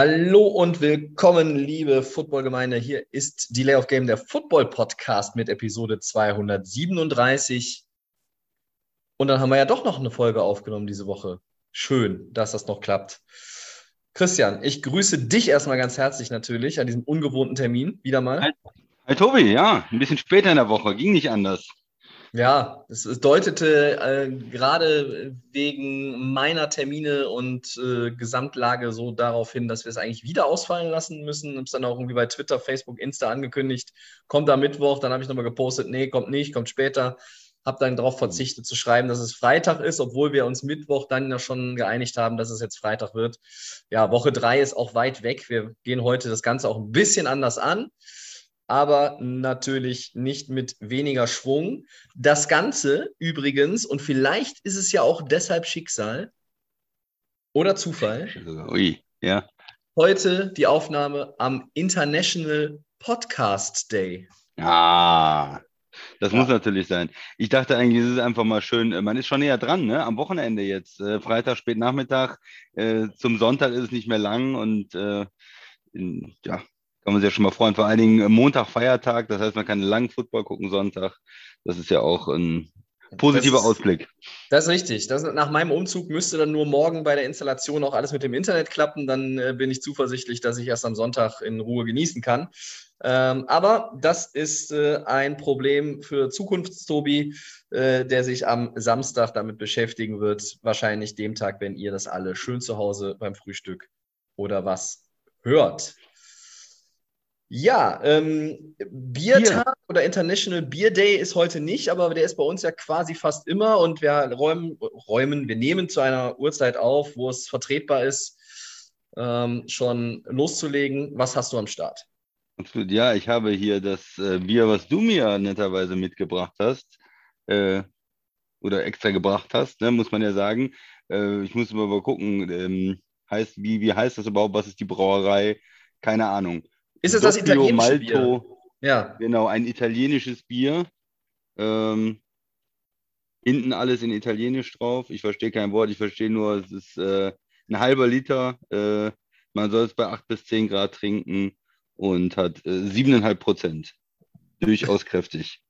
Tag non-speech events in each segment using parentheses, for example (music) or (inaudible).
Hallo und willkommen, liebe Footballgemeinde. Hier ist Delay of Game, der Football-Podcast mit Episode 237. Und dann haben wir ja doch noch eine Folge aufgenommen diese Woche. Schön, dass das noch klappt. Christian, ich grüße dich erstmal ganz herzlich natürlich an diesem ungewohnten Termin. Wieder mal. Hi Tobi, ja, ein bisschen später in der Woche, ging nicht anders. Ja, es, es deutete äh, gerade wegen meiner Termine und äh, Gesamtlage so darauf hin, dass wir es eigentlich wieder ausfallen lassen müssen. Habe es dann auch irgendwie bei Twitter, Facebook, Insta angekündigt. Kommt am Mittwoch, dann habe ich nochmal gepostet, nee, kommt nicht, kommt später. Habe dann darauf verzichtet zu schreiben, dass es Freitag ist, obwohl wir uns Mittwoch dann ja schon geeinigt haben, dass es jetzt Freitag wird. Ja, Woche drei ist auch weit weg. Wir gehen heute das Ganze auch ein bisschen anders an aber natürlich nicht mit weniger Schwung. Das Ganze übrigens, und vielleicht ist es ja auch deshalb Schicksal oder Zufall, Ui, ja. heute die Aufnahme am International Podcast Day. Ah, das Ja. muss natürlich sein. Ich dachte eigentlich, es ist einfach mal schön, äh, man ist schon näher dran, ne? Am Wochenende jetzt. Äh, Freitag, spät Nachmittag, äh, zum Sonntag ist es nicht mehr lang und äh, in, ja, kann man sich ja schon mal freuen. Vor allen Dingen Montag Feiertag, das heißt, man kann langen Football gucken Sonntag. Das ist ja auch ein positiver Das ist- Ausblick. Das ist richtig. Das, nach meinem Umzug müsste dann nur morgen bei der Installation auch alles mit dem Internet klappen. Dann äh, bin ich zuversichtlich, dass ich erst am Sonntag in Ruhe genießen kann. Ähm, aber das ist äh, ein Problem für Zukunftstobi, äh, der sich am Samstag damit beschäftigen wird. Wahrscheinlich dem Tag, wenn ihr das alle schön zu Hause beim Frühstück oder was hört. Ja, ähm, Biertag oder International Beer Day ist heute nicht, aber der ist bei uns ja quasi fast immer und wir räumen, räumen wir nehmen zu einer Uhrzeit auf, wo es vertretbar ist, ähm, schon loszulegen. Was hast du am Start? Absolut, ja, ich habe hier das äh, Bier, was du mir netterweise mitgebracht hast, äh, oder extra gebracht hast, ne, muss man ja sagen. Äh, ich muss mal gucken, ähm, heißt, wie, wie heißt das überhaupt? Was ist die Brauerei? Keine Ahnung. Ist es das Doppio italienische Bier? Malto, Ja, genau, ein italienisches Bier. Ähm, hinten alles in Italienisch drauf. Ich verstehe kein Wort, ich verstehe nur, es ist äh, ein halber Liter. Äh, man soll es bei 8 bis 10 Grad trinken und hat äh, 7,5 Prozent. Durchaus kräftig.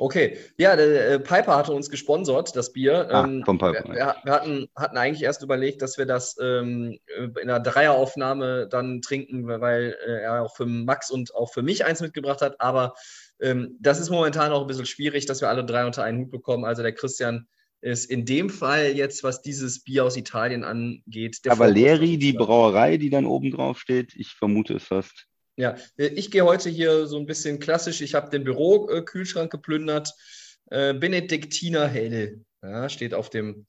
Okay. Ja, der äh, Piper hatte uns gesponsert, das Bier. Ah, Ähm, vom Piper, Wir, wir wir hatten, hatten eigentlich erst überlegt, dass wir das ähm, in einer Dreieraufnahme dann trinken, weil äh, er auch für Max und auch für mich eins mitgebracht hat. Aber ähm, das ist momentan auch ein bisschen schwierig, dass wir alle drei unter einen Hut bekommen. Also der Christian ist in dem Fall jetzt, was dieses Bier aus Italien angeht, der Cavalieri, die. Brauerei, die dann oben drauf steht, ich vermute es fast. Ja, äh, ich gehe heute hier so ein bisschen klassisch. Ich habe den Bürokühlschrank geplündert. Äh, Benediktiner Hell ja, steht auf dem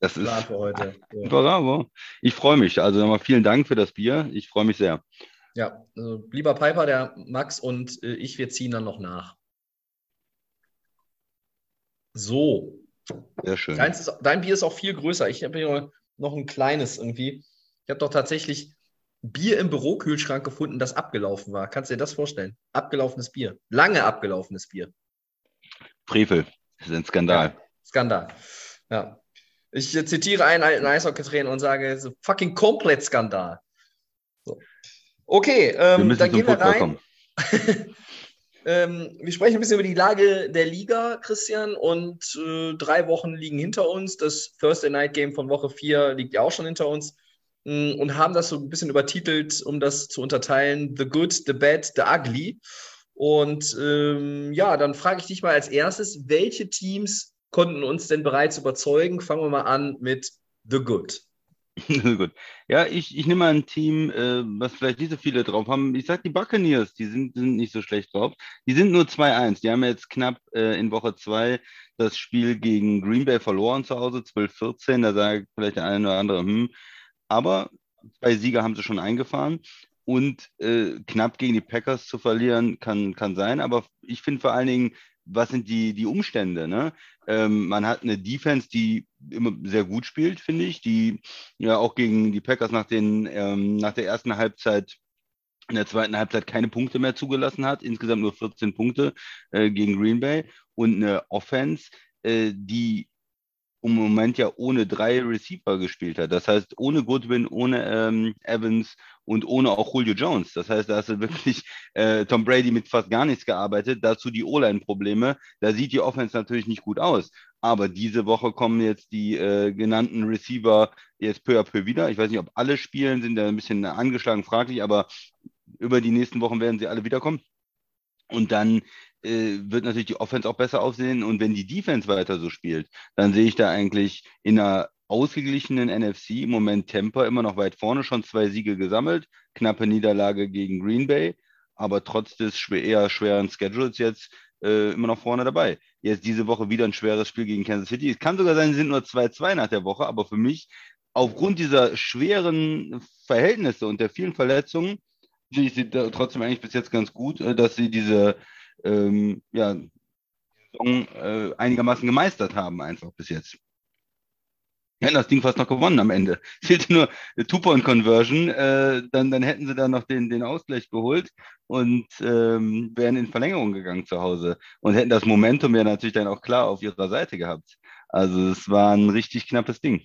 Das Plan für heute. So. bravo. Ich freue mich. Also nochmal vielen Dank für das Bier. Ich freue mich sehr. Ja, also lieber Piper, der Max und äh, ich, wir ziehen dann noch nach. So, Sehr schön. ist, dein Bier ist auch viel größer. Ich habe hier noch ein kleines irgendwie. Ich habe doch tatsächlich Bier im Bürokühlschrank gefunden, das abgelaufen war. Kannst du dir das vorstellen? Abgelaufenes Bier. Lange abgelaufenes Bier. Frevel. Das ist ein Skandal. Skandal. Ja. Ich äh, zitiere einen alten Eishockey-Trainer und sage, es ist fucking komplett Skandal. So. Okay, ähm, dann gehen wir rein. kommen. (laughs) ähm, wir sprechen ein bisschen über die Lage der Liga, Christian, und äh, drei Wochen liegen hinter uns. Das Thursday Night Game von Woche 4 liegt ja auch schon hinter uns. Mm, Und haben das so ein bisschen übertitelt, um das zu unterteilen: The Good, The Bad, The Ugly. Und ähm, ja, dann frage ich dich mal als erstes, welche Teams konnten uns denn bereits überzeugen? Fangen wir mal an mit The Good. (laughs) Gut. Ja, ich, ich nehme mal ein Team, äh, was vielleicht nicht so viele drauf haben. Ich sage die Buccaneers, die sind, sind nicht so schlecht drauf. Die sind nur 2-1. Die haben jetzt knapp äh, in Woche 2 das Spiel gegen Green Bay verloren zu Hause, 12-14. Da sagt vielleicht der eine oder andere, hm. Aber zwei Sieger haben sie schon eingefahren. und äh, knapp gegen die Packers zu verlieren, kann, kann sein. Aber ich finde vor allen Dingen, was sind die, die Umstände? Ne? Ähm, man hat eine Defense, die immer sehr gut spielt, finde ich, die ja auch gegen die Packers nach, den, ähm, nach der ersten Halbzeit in der zweiten Halbzeit keine Punkte mehr zugelassen hat, insgesamt nur 14 Punkte äh, gegen Green Bay und eine Offense, äh, die im Moment ja ohne drei Receiver gespielt hat. Das heißt, ohne Goodwin, ohne ähm, Evans und ohne auch Julio Jones. Das heißt, da hast du wirklich äh, Tom Brady mit fast gar nichts gearbeitet. Dazu die O-Line-Probleme. Da sieht die Offense natürlich nicht gut aus. Aber diese Woche kommen jetzt die äh, genannten Receiver jetzt peu à peu wieder. Ich weiß nicht, ob alle spielen, sind da ein bisschen angeschlagen, fraglich, aber über die nächsten Wochen werden sie alle wiederkommen. Und dann äh, wird natürlich die Offense auch besser aussehen. Und wenn die Defense weiter so spielt, dann sehe ich da eigentlich in einer ausgeglichenen NFC im Moment Temper immer noch weit vorne, schon zwei Siege gesammelt, knappe Niederlage gegen Green Bay, aber trotz des schwer, eher schweren Schedules jetzt äh, immer noch vorne dabei. Jetzt diese Woche wieder ein schweres Spiel gegen Kansas City. Es kann sogar sein, sie sind nur 2-2 nach der Woche, aber für mich aufgrund dieser schweren Verhältnisse und der vielen Verletzungen sehe ich sie trotzdem eigentlich bis jetzt ganz gut, äh, dass sie diese ähm, ja, Saison äh, einigermaßen gemeistert haben, einfach bis jetzt. Hätten das Ding fast noch gewonnen am Ende. (laughs) Fehlte nur Two-Point-Conversion, äh, dann, dann hätten sie da noch den, den Ausgleich geholt und ähm, wären in Verlängerung gegangen zu Hause und hätten das Momentum ja natürlich dann auch klar auf ihrer Seite gehabt. Also es war ein richtig knappes Ding.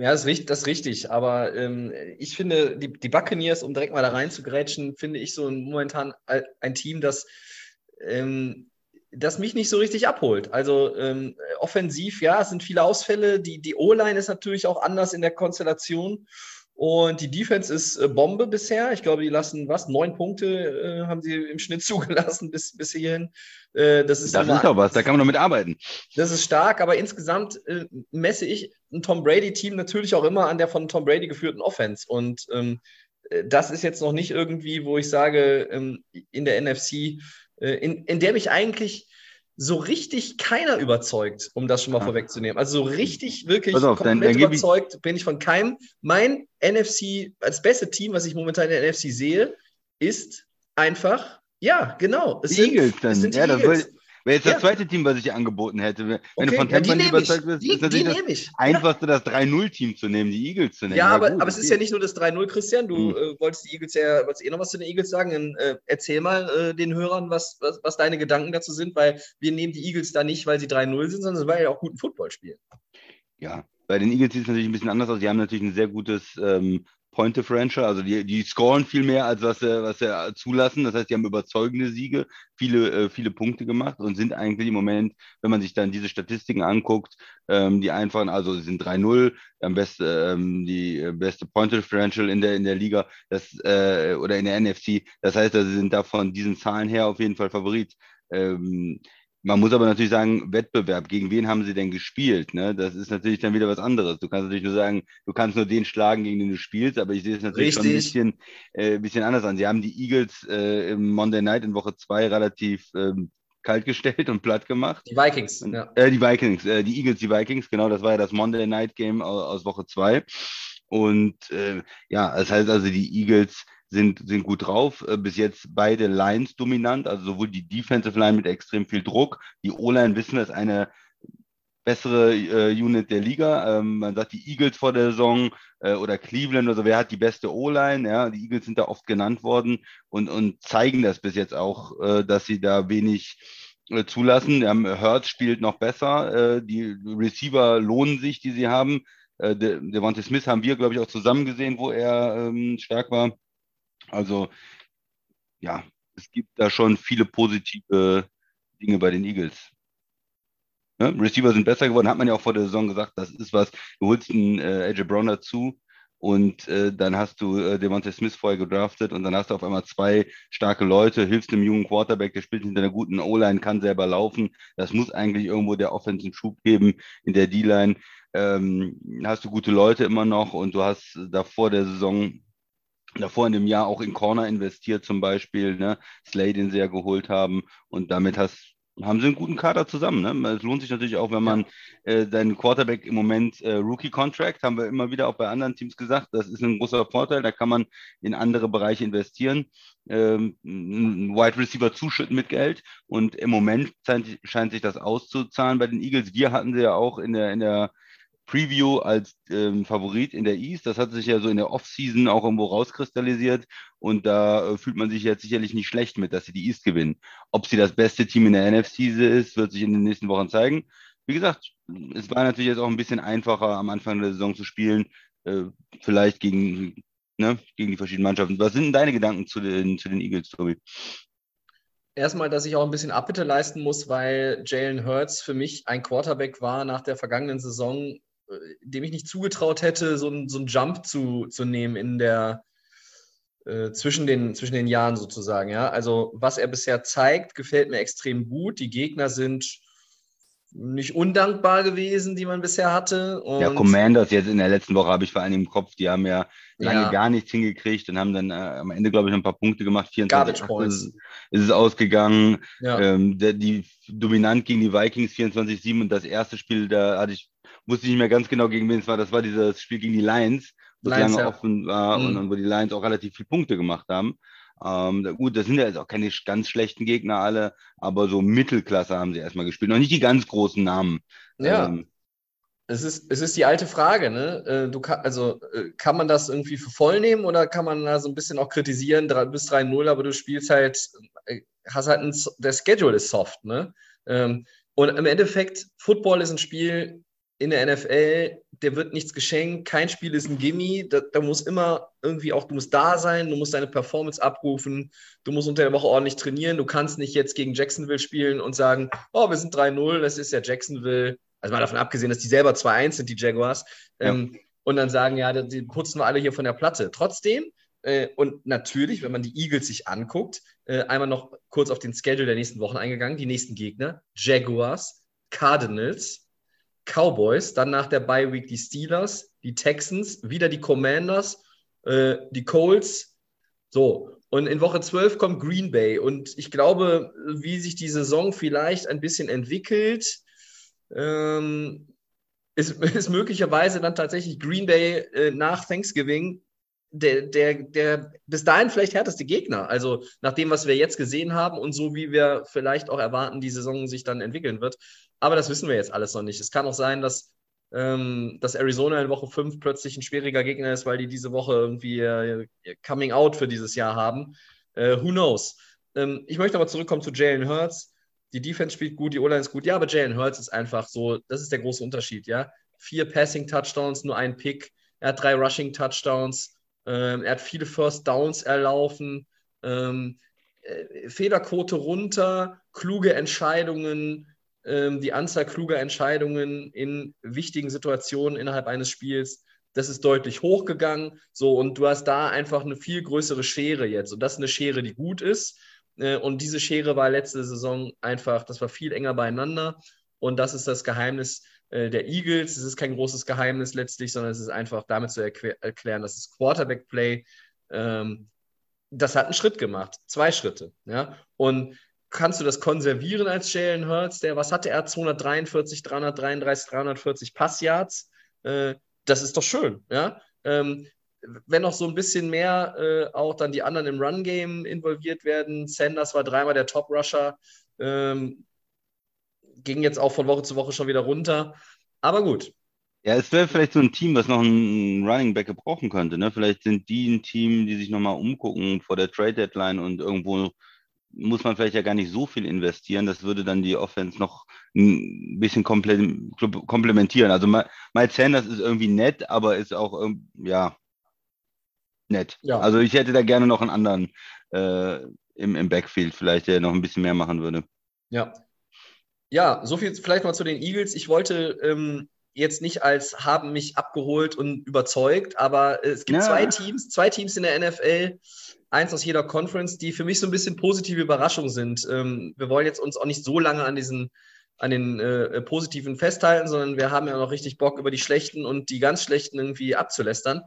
Ja, das ist richtig, das ist richtig. aber ähm, ich finde, die, die Buccaneers, um direkt mal da rein zu grätschen, finde ich so momentan ein Team, das, ähm, das mich nicht so richtig abholt. Also ähm, offensiv, ja, es sind viele Ausfälle. Die, die O-Line ist natürlich auch anders in der Konstellation. Und die Defense ist äh, Bombe bisher. Ich glaube, die lassen was? Neun Punkte äh, haben sie im Schnitt (laughs) zugelassen bis, bis hierhin. Äh, das ist, das ist doch was, da kann man noch mit arbeiten. Das ist stark, aber insgesamt äh, messe ich ein Tom Brady-Team natürlich auch immer an der von Tom Brady geführten Offense. Und ähm, äh, das ist jetzt noch nicht irgendwie, wo ich sage, ähm, in der NFC, äh, in, in der mich eigentlich so richtig keiner überzeugt, um das schon mal ja. vorwegzunehmen. Also so richtig, wirklich auf, komplett dann, dann überzeugt ich... bin ich von keinem. Mein NFC, als beste Team, was ich momentan in der NFC sehe, ist einfach, ja, genau. Es die sind, Eagles dann. Es sind die ja, Eagles. Wäre jetzt ja. das zweite Team, was ich angeboten hätte. Wenn okay. du von Tampa ja, überzeugt bist, die, ist natürlich das einfachste, das 3-0-Team zu nehmen, die Eagles zu nehmen. Ja, aber, gut, aber es ist ja nicht nur das 3-0, Christian. Du hm. äh, wolltest die Eagles ja, wolltest eh noch was zu den Eagles sagen. Dann, äh, erzähl mal äh, den Hörern, was, was, was deine Gedanken dazu sind, weil wir nehmen die Eagles da nicht, weil sie 3-0 sind, sondern weil sie auch guten Football spielen. Ja, bei den Eagles sieht es natürlich ein bisschen anders aus. Die haben natürlich ein sehr gutes ähm, Point Differential, also die, die scoren viel mehr, als was sie, was sie zulassen. Das heißt, die haben überzeugende Siege, viele, äh, viele Punkte gemacht und sind eigentlich im Moment, wenn man sich dann diese Statistiken anguckt, ähm, die einfachen, also sie sind 3-0, am besten ähm, die äh, beste Point Differential in der, in der Liga das, äh, oder in der NFC. Das heißt, also, sie sind da von diesen Zahlen her auf jeden Fall Favorit. Ähm, man muss aber natürlich sagen, Wettbewerb, gegen wen haben sie denn gespielt? Ne? Das ist natürlich dann wieder was anderes. Du kannst natürlich nur sagen, du kannst nur den schlagen, gegen den du spielst, aber ich sehe es natürlich Richtig. schon ein bisschen, äh, bisschen anders an. Sie haben die Eagles äh, im Monday Night in Woche 2 relativ ähm, kalt gestellt und platt gemacht. Die Vikings, ja. Äh, die Vikings, äh, die Eagles, die Vikings, genau, das war ja das Monday Night Game aus, aus Woche 2. Und äh, ja, das heißt also, die Eagles sind, sind gut drauf. Äh, bis jetzt beide Lines dominant, also sowohl die Defensive Line mit extrem viel Druck. Die O-Line wissen wir ist eine bessere äh, Unit der Liga. Ähm, man sagt die Eagles vor der Saison äh, oder Cleveland oder so, wer hat die beste O-Line? Ja, die Eagles sind da oft genannt worden und, und zeigen das bis jetzt auch, äh, dass sie da wenig äh, zulassen. Ähm, Hertz spielt noch besser. Äh, die Receiver lohnen sich, die sie haben. Äh, Devontae Smith haben wir, glaube ich, auch zusammen gesehen, wo er ähm, stark war. Also ja, es gibt da schon viele positive Dinge bei den Eagles. Ne? Receiver sind besser geworden, hat man ja auch vor der Saison gesagt, das ist was. Du holst einen äh, AJ Brown dazu und äh, dann hast du äh, Devontae Smith vorher gedraftet und dann hast du auf einmal zwei starke Leute, hilfst einem jungen Quarterback, der spielt hinter einer guten O-Line, kann selber laufen. Das muss eigentlich irgendwo der Offensive Schub geben in der D-Line. Ähm, hast du gute Leute immer noch und du hast da vor der Saison davor in dem Jahr auch in Corner investiert zum Beispiel, ne? Slay, den sie ja geholt haben und damit hast haben sie einen guten Kader zusammen. Ne? Es lohnt sich natürlich auch, wenn man äh, seinen Quarterback im Moment äh, Rookie-Contract, haben wir immer wieder auch bei anderen Teams gesagt, das ist ein großer Vorteil, da kann man in andere Bereiche investieren, ähm, einen Wide Receiver zuschütten mit Geld und im Moment scheint, scheint sich das auszuzahlen bei den Eagles. Wir hatten sie ja auch in der, in der Preview als ähm, Favorit in der East. Das hat sich ja so in der Offseason auch irgendwo rauskristallisiert und da äh, fühlt man sich jetzt sicherlich nicht schlecht mit, dass sie die East gewinnen. Ob sie das beste Team in der NFC ist, wird sich in den nächsten Wochen zeigen. Wie gesagt, es war natürlich jetzt auch ein bisschen einfacher am Anfang der Saison zu spielen, äh, vielleicht gegen, ne, gegen die verschiedenen Mannschaften. Was sind deine Gedanken zu den, zu den Eagles, Tobi? erstmal, dass ich auch ein bisschen Abbitte leisten muss, weil Jalen Hurts für mich ein Quarterback war nach der vergangenen Saison, dem ich nicht zugetraut hätte, so, ein, so einen Jump zu, zu nehmen in der äh, zwischen, den, zwischen den Jahren sozusagen. Ja? Also was er bisher zeigt, gefällt mir extrem gut. Die Gegner sind nicht undankbar gewesen, die man bisher hatte. Und ja, Commanders jetzt in der letzten Woche habe ich vor allem im Kopf, die haben ja lange ja. gar nichts hingekriegt und haben dann äh, am Ende, glaube ich, noch ein paar Punkte gemacht. 24 ist, ist es ausgegangen. Ja. Ähm, der, die dominant gegen die Vikings 24-7 und das erste Spiel, da hatte ich wusste ich nicht mehr ganz genau, gegen wen es war. Das war dieses Spiel gegen die Lions, wo Lions, lange ja. offen war mhm. und, und, wo die Lions auch relativ viele Punkte gemacht haben. Ähm, gut, das sind ja jetzt auch keine ganz schlechten Gegner alle, aber so Mittelklasse haben sie erstmal gespielt. Noch nicht die ganz großen Namen. Ja. Ähm, es ist, es ist die alte Frage, ne? Äh, du kann, also äh, kann man das irgendwie für voll nehmen oder kann man da so ein bisschen auch kritisieren, bis 3-0, aber du spielst halt, äh, hast halt ein, der Schedule ist soft, ne? Ähm, und im Endeffekt, Football ist ein Spiel, in der NFL, der wird nichts geschenkt, kein Spiel ist ein Gimme, da, da, muss immer irgendwie auch, du musst da sein, du musst deine Performance abrufen, du musst unter der Woche ordentlich trainieren, du kannst nicht jetzt gegen Jacksonville spielen und sagen, oh, wir sind 3-0, das ist ja Jacksonville, also mal davon abgesehen, dass die selber 2-1 sind, die Jaguars, ja. ähm, und dann sagen, ja, die putzen wir alle hier von der Platte. Trotzdem, äh, und natürlich, wenn man die Eagles sich anguckt, äh, einmal noch kurz auf den Schedule der nächsten Wochen eingegangen, die nächsten Gegner, Jaguars, Cardinals, Cowboys, dann nach der Bye Week die Steelers, die Texans, wieder die Commanders, äh, die Colts. So, und in Woche 12 kommt Green Bay. Und ich glaube, wie sich die Saison vielleicht ein bisschen entwickelt, ähm, ist, (laughs) ist möglicherweise dann tatsächlich Green Bay äh, nach Thanksgiving der, der, der bis dahin vielleicht härteste Gegner. Also nach dem, was wir jetzt gesehen haben und so wie wir vielleicht auch erwarten, die Saison sich dann entwickeln wird. Aber das wissen wir jetzt alles noch nicht. Es kann auch sein, dass, ähm, dass Arizona in Woche 5 plötzlich ein schwieriger Gegner ist, weil die diese Woche irgendwie äh, Coming Out für dieses Jahr haben. Äh, who knows? Ähm, ich möchte aber zurückkommen zu Jalen Hurts. Die Defense spielt gut, die O-Line ist gut. Ja, aber Jalen Hurts ist einfach so, das ist der große Unterschied, ja. Vier Passing Touchdowns, nur ein Pick. Er hat drei Rushing Touchdowns. Ähm, er hat viele First Downs erlaufen. Ähm, äh, Federquote runter, kluge Entscheidungen, ähm, die Anzahl kluger Entscheidungen in wichtigen Situationen innerhalb eines Spiels, das ist deutlich hochgegangen. So, und du hast da einfach eine viel größere Schere jetzt. Und das ist eine Schere, die gut ist. Äh, und diese Schere war letzte Saison einfach, das war viel enger beieinander. Und das ist das Geheimnis der Eagles. Es ist kein großes Geheimnis letztlich, sondern es ist einfach damit zu erklären, dass das Quarterback-Play, ähm, das hat einen Schritt gemacht, zwei Schritte. Ja? Und kannst du das konservieren als Jalen Hurts, der, was hatte er, 243, 333, 340 Passyards? Äh, das ist doch schön, ja. Ähm, wenn noch so ein bisschen mehr äh, auch dann die anderen im Run-Game involviert werden. Sanders war dreimal der Top-Rusher, ähm, ging jetzt auch von Woche zu Woche schon wieder runter. Aber gut. Ja, es wäre vielleicht so ein Team, was noch einen Running Back gebrauchen könnte. Ne? Vielleicht sind die ein Team, die sich nochmal umgucken vor der Trade Deadline und irgendwo muss man vielleicht ja gar nicht so viel investieren. Das würde dann die Offense noch ein bisschen komplementieren. Also Miles Sanders ist irgendwie nett, aber ist auch, ja, nett. Ja. Also ich hätte da gerne noch einen anderen äh, im, im Backfield, vielleicht, der noch ein bisschen mehr machen würde. Ja. Ja, so viel vielleicht mal zu den Eagles. Ich wollte ähm, jetzt nicht als haben mich abgeholt und überzeugt, aber es gibt ja. zwei Teams, zwei Teams in der NFL, eins aus jeder Conference, die für mich so ein bisschen positive Überraschungen sind. Ähm, wir wollen jetzt uns auch nicht so lange an diesen an den äh, positiven festhalten, sondern wir haben ja noch richtig Bock, über die schlechten und die ganz schlechten irgendwie abzulästern.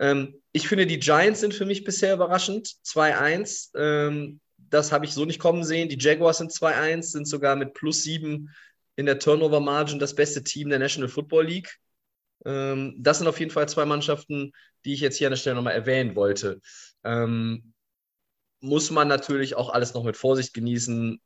Ähm, ich finde, die Giants sind für mich bisher überraschend. 2-1. Ähm, das habe ich so nicht kommen sehen. Die Jaguars sind 2-1, sind sogar mit plus 7 in der Turnover Margin das beste Team der National Football League. Ähm, das sind auf jeden Fall zwei Mannschaften, die ich jetzt hier an der Stelle nochmal erwähnen wollte. Ähm, muss man natürlich auch alles noch mit Vorsicht genießen.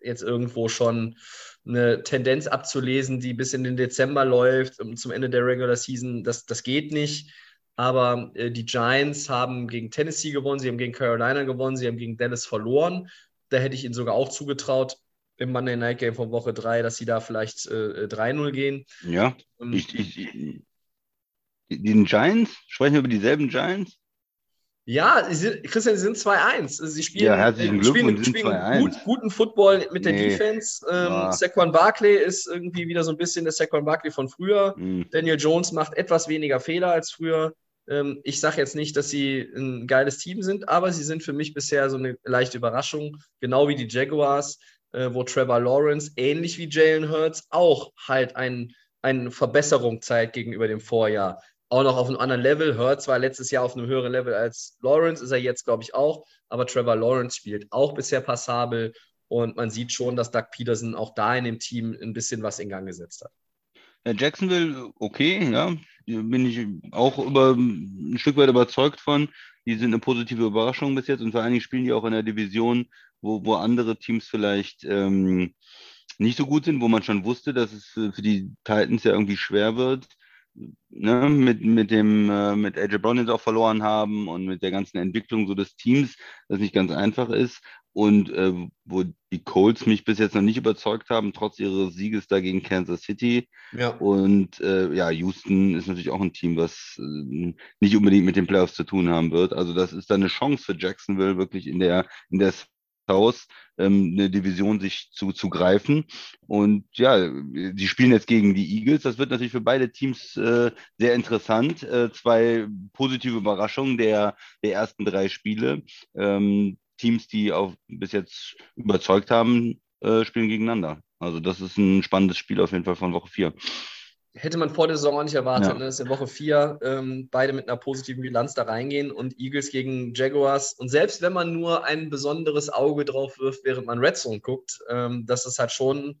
Jetzt irgendwo schon eine Tendenz abzulesen, die bis in den Dezember läuft, zum Ende der Regular Season, das, das geht nicht. Aber äh, die Giants haben gegen Tennessee gewonnen, sie haben gegen Carolina gewonnen, sie haben gegen Dallas verloren. Da hätte ich ihnen sogar auch zugetraut, im Monday Night Game von Woche 3, dass sie da vielleicht äh, 3-0 gehen. Ja, ähm, ich, ich, den Giants, sprechen wir über dieselben Giants? Ja, sie sind, Christian, sie sind 2-1. Sie spielen, ja, herzlichen Glückwunsch, spielen, spielen gut, guten Football mit der nee. Defense. Ähm, ja. Saquon Barkley ist irgendwie wieder so ein bisschen der Saquon Barkley von früher. Mhm. Daniel Jones macht etwas weniger Fehler als früher. Ähm, ich sage jetzt nicht, dass sie ein geiles Team sind, aber sie sind für mich bisher so eine leichte Überraschung, genau wie die Jaguars, äh, wo Trevor Lawrence, ähnlich wie Jalen Hurts, auch halt ein, eine Verbesserung zeigt gegenüber dem Vorjahr auch noch auf einem anderen Level. Hurts war letztes Jahr auf einem höheren Level als Lawrence, ist er jetzt, glaube ich, auch. Aber Trevor Lawrence spielt auch bisher passabel. Und man sieht schon, dass Doug Peterson auch da in dem Team ein bisschen was in Gang gesetzt hat. Jacksonville, okay, ja, bin ich auch über, ein Stück weit überzeugt von. Die sind eine positive Überraschung bis jetzt und vor allen Dingen spielen die auch in der Division, wo, wo andere Teams vielleicht ähm, nicht so gut sind, wo man schon wusste, dass es für die Titans ja irgendwie schwer wird ne, mit, mit dem, äh, mit AJ Brown jetzt auch verloren haben und mit der ganzen Entwicklung so des Teams, das nicht ganz einfach ist. Und äh, wo die Colts mich bis jetzt noch nicht überzeugt haben, trotz ihres Sieges da gegen Kansas City. Ja. Und äh, ja, Houston ist natürlich auch ein Team, was äh, nicht unbedingt mit den Playoffs zu tun haben wird. Also das ist dann eine Chance für Jacksonville, wirklich in der, in der Haus ähm, eine Division sich zu, zu greifen. Und ja, sie spielen jetzt gegen die Eagles. Das wird natürlich für beide Teams äh, sehr interessant. Äh, zwei positive Überraschungen der, der ersten drei Spiele. Ähm, Teams, die auch bis jetzt überzeugt haben, äh, spielen gegeneinander. Also das ist ein spannendes Spiel auf jeden Fall von Woche 4 hätte man vor der Saison auch nicht erwartet, ja. ne, dass in Woche 4 ähm, beide mit einer positiven Bilanz da reingehen und Eagles gegen Jaguars. Und selbst wenn man nur ein besonderes Auge drauf wirft, während man Red Zone guckt, ähm, dass es halt schon,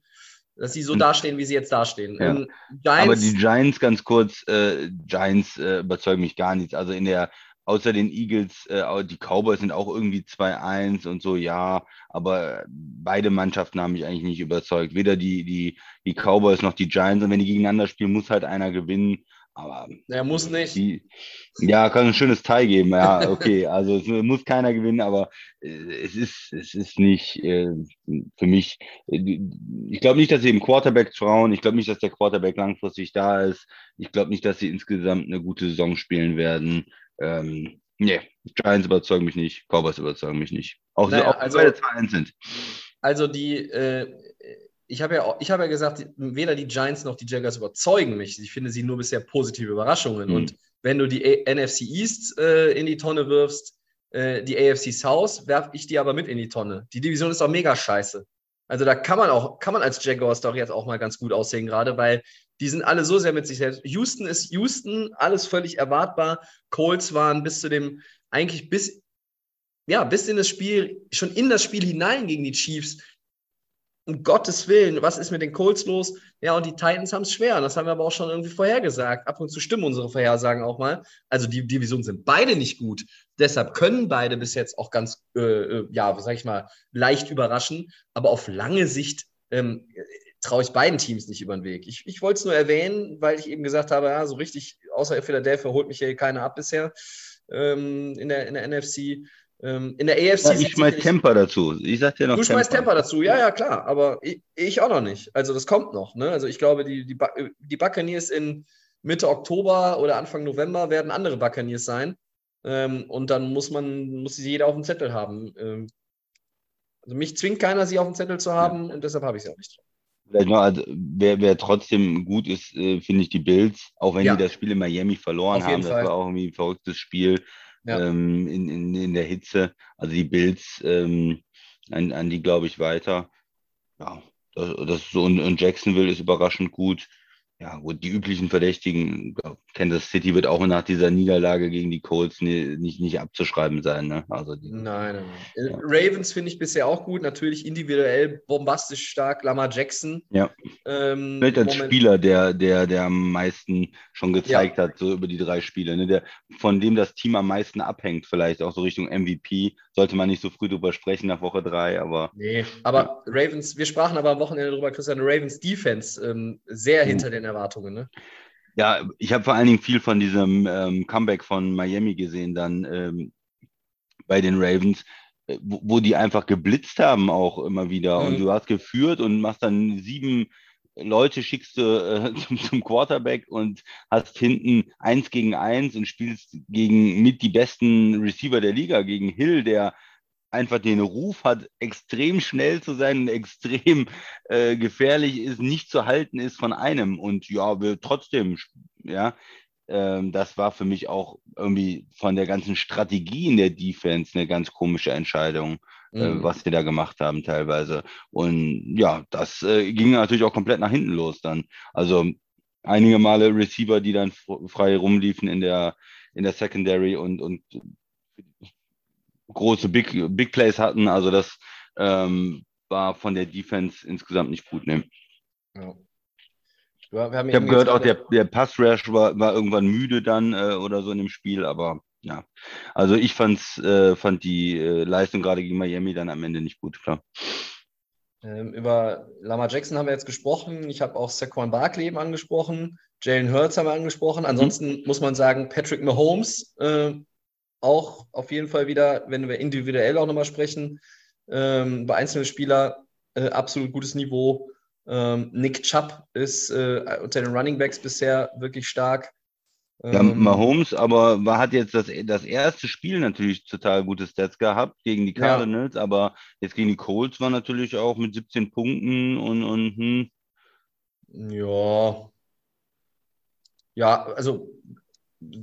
dass sie so hm. dastehen, wie sie jetzt dastehen. Ja. Ähm, Giants, Aber die Giants, ganz kurz, äh, Giants äh, überzeugen mich gar nichts. Also in der außer den Eagles, äh, die Cowboys sind auch irgendwie 2-1 und so, ja, aber beide Mannschaften haben mich eigentlich nicht überzeugt. Weder die, die, die Cowboys noch die Giants. Und wenn die gegeneinander spielen, muss halt einer gewinnen. Aber er muss nicht. Die, ja, kann ein schönes Teil geben. Ja, okay. (laughs) Also es muss keiner gewinnen, aber äh, es ist, es ist nicht äh, für mich. Äh, ich glaube nicht, dass sie im Quarterback trauen. Ich glaube nicht, dass der Quarterback langfristig da ist. Ich glaube nicht, dass sie insgesamt eine gute Saison spielen werden. Ähm, nee, Giants überzeugen mich nicht, Cowboys überzeugen mich nicht. Auch, naja, auch also, beide 2 sind. Also die, äh, ich habe ja, hab ja gesagt, weder die Giants noch die Jaguars überzeugen mich. Ich finde sie nur bisher positive Überraschungen. Mhm. Und wenn du die A NFC East äh, in die Tonne wirfst, äh, die AFC South, werfe ich die aber mit in die Tonne. Die Division ist auch mega scheiße. Also da kann man auch, kann man als Jaguars doch jetzt auch mal ganz gut aussehen, gerade weil die sind alle so sehr mit sich selbst. Houston ist Houston, alles völlig erwartbar. Colts waren bis zu dem, eigentlich bis, ja, bis in das Spiel, schon in das Spiel hinein gegen die Chiefs. Um Gottes Willen, was ist mit den Colts los? Ja, und die Titans haben es schwer. Das haben wir aber auch schon irgendwie vorhergesagt. Ab und zu stimmen unsere Vorhersagen auch mal. Also die Divisionen sind beide nicht gut. Deshalb können beide bis jetzt auch ganz, äh, äh ja, sag ich mal, leicht überraschen. Aber auf lange Sicht ähm, traue ich beiden Teams nicht über den Weg. Ich, ich wollte es nur erwähnen, weil ich eben gesagt habe, ja, so richtig, außer Philadelphia holt mich hier keiner ab bisher ähm, in, der, in der NFC. Ähm, in der AFC. Ja, ich schmeiß Temper dazu. Ich sag dir noch. Du schmeißt Temper dazu, ja, ja, klar. Aber ich, ich, auch noch nicht. Also das kommt noch. Ne? Also ich glaube, die, die, die Buccaneers in Mitte Oktober oder Anfang November werden andere Buccaneers sein. Ähm, und dann muss man, muss sie jeder auf dem Zettel haben. Ähm, also mich zwingt keiner, sie auf dem Zettel zu haben ja. und deshalb habe ich sie auch nicht drauf. Vielleicht noch, also, wer, wer trotzdem gut ist, äh, finde ich die Bills, auch wenn ja. die das Spiel in Miami verloren haben. Das war auch irgendwie ein verrücktes Spiel ja. ähm, in, in, in der Hitze. Also die Bills, ähm, an, an die glaube ich weiter. Ja, das, das so, und, und Jacksonville ist überraschend gut. Ja, gut, die üblichen Verdächtigen, Kansas City wird auch nach dieser Niederlage gegen die Colts nicht, nicht abzuschreiben sein. Ne? Also die, nein, nein, nein. Ja. Ravens finde ich bisher auch gut, natürlich individuell bombastisch stark, Lamar Jackson. Ja. Ähm, Vielleicht als Moment. Spieler, der, der, der am meisten schon gezeigt ja. hat, so über die drei Spiele, ne? der, von dem das Team am meisten abhängt, vielleicht auch so Richtung MVP. Sollte man nicht so früh drüber sprechen nach Woche drei, aber. Nee, aber ja. Ravens, wir sprachen aber am Wochenende drüber, Christian, Ravens Defense ähm, sehr hinter den Erwartungen. Ne? Ja, ich habe vor allen Dingen viel von diesem ähm, Comeback von Miami gesehen, dann ähm, bei den Ravens, äh, wo, wo, die einfach geblitzt haben auch immer wieder. Mhm. Und du hast geführt und machst dann sieben Leute, schickst du äh, (laughs) zum, zum, Quarterback und hast hinten eins gegen eins und spielst gegen mit die besten Receiver der Liga, gegen Hill, der einfach den Ruf hat, extrem schnell zu sein und extrem (laughs) äh, gefährlich ist, nicht zu halten ist von einem. Und ja, wir trotzdem, ja, ähm, das war für mich auch irgendwie von der ganzen Strategie in der Defense eine ganz komische Entscheidung, äh, mhm. äh, was wir da gemacht haben teilweise. Und ja, das äh, ging natürlich auch komplett nach hinten los dann. Also einige Male Receiver, die dann frei rumliefen in der in der Secondary und, und große Big, Big Plays hatten. Also das ähm, war von der Defense insgesamt nicht gut. Ne? Ja. ich habe gehört, auch der, der Pass-Rush war, war irgendwann müde dann äh, oder so in dem Spiel, aber ja. Also ich fand's, äh, fand die äh, Leistung gerade gegen Miami dann am Ende nicht gut, klar. Ähm, über Lama Jackson haben wir jetzt gesprochen. Ich habe auch Saquon Barkley eben angesprochen. Jalen Hurts haben wir angesprochen. Ansonsten mhm. muss man sagen, Patrick Mahomes äh, auch auf jeden Fall wieder, wenn wir individuell auch nochmal sprechen, ähm, bei einzelnen Spielern äh, absolut gutes Niveau. Ähm, Nick Chubb ist äh, unter den Running Backs bisher wirklich stark. Ja, ähm, Mahomes, aber war, hat jetzt das, das erste Spiel natürlich total gute Stats gehabt gegen die Cardinals, ja. aber jetzt gegen die Colts war natürlich auch mit 17 Punkten und, und hm. Ja. Ja, also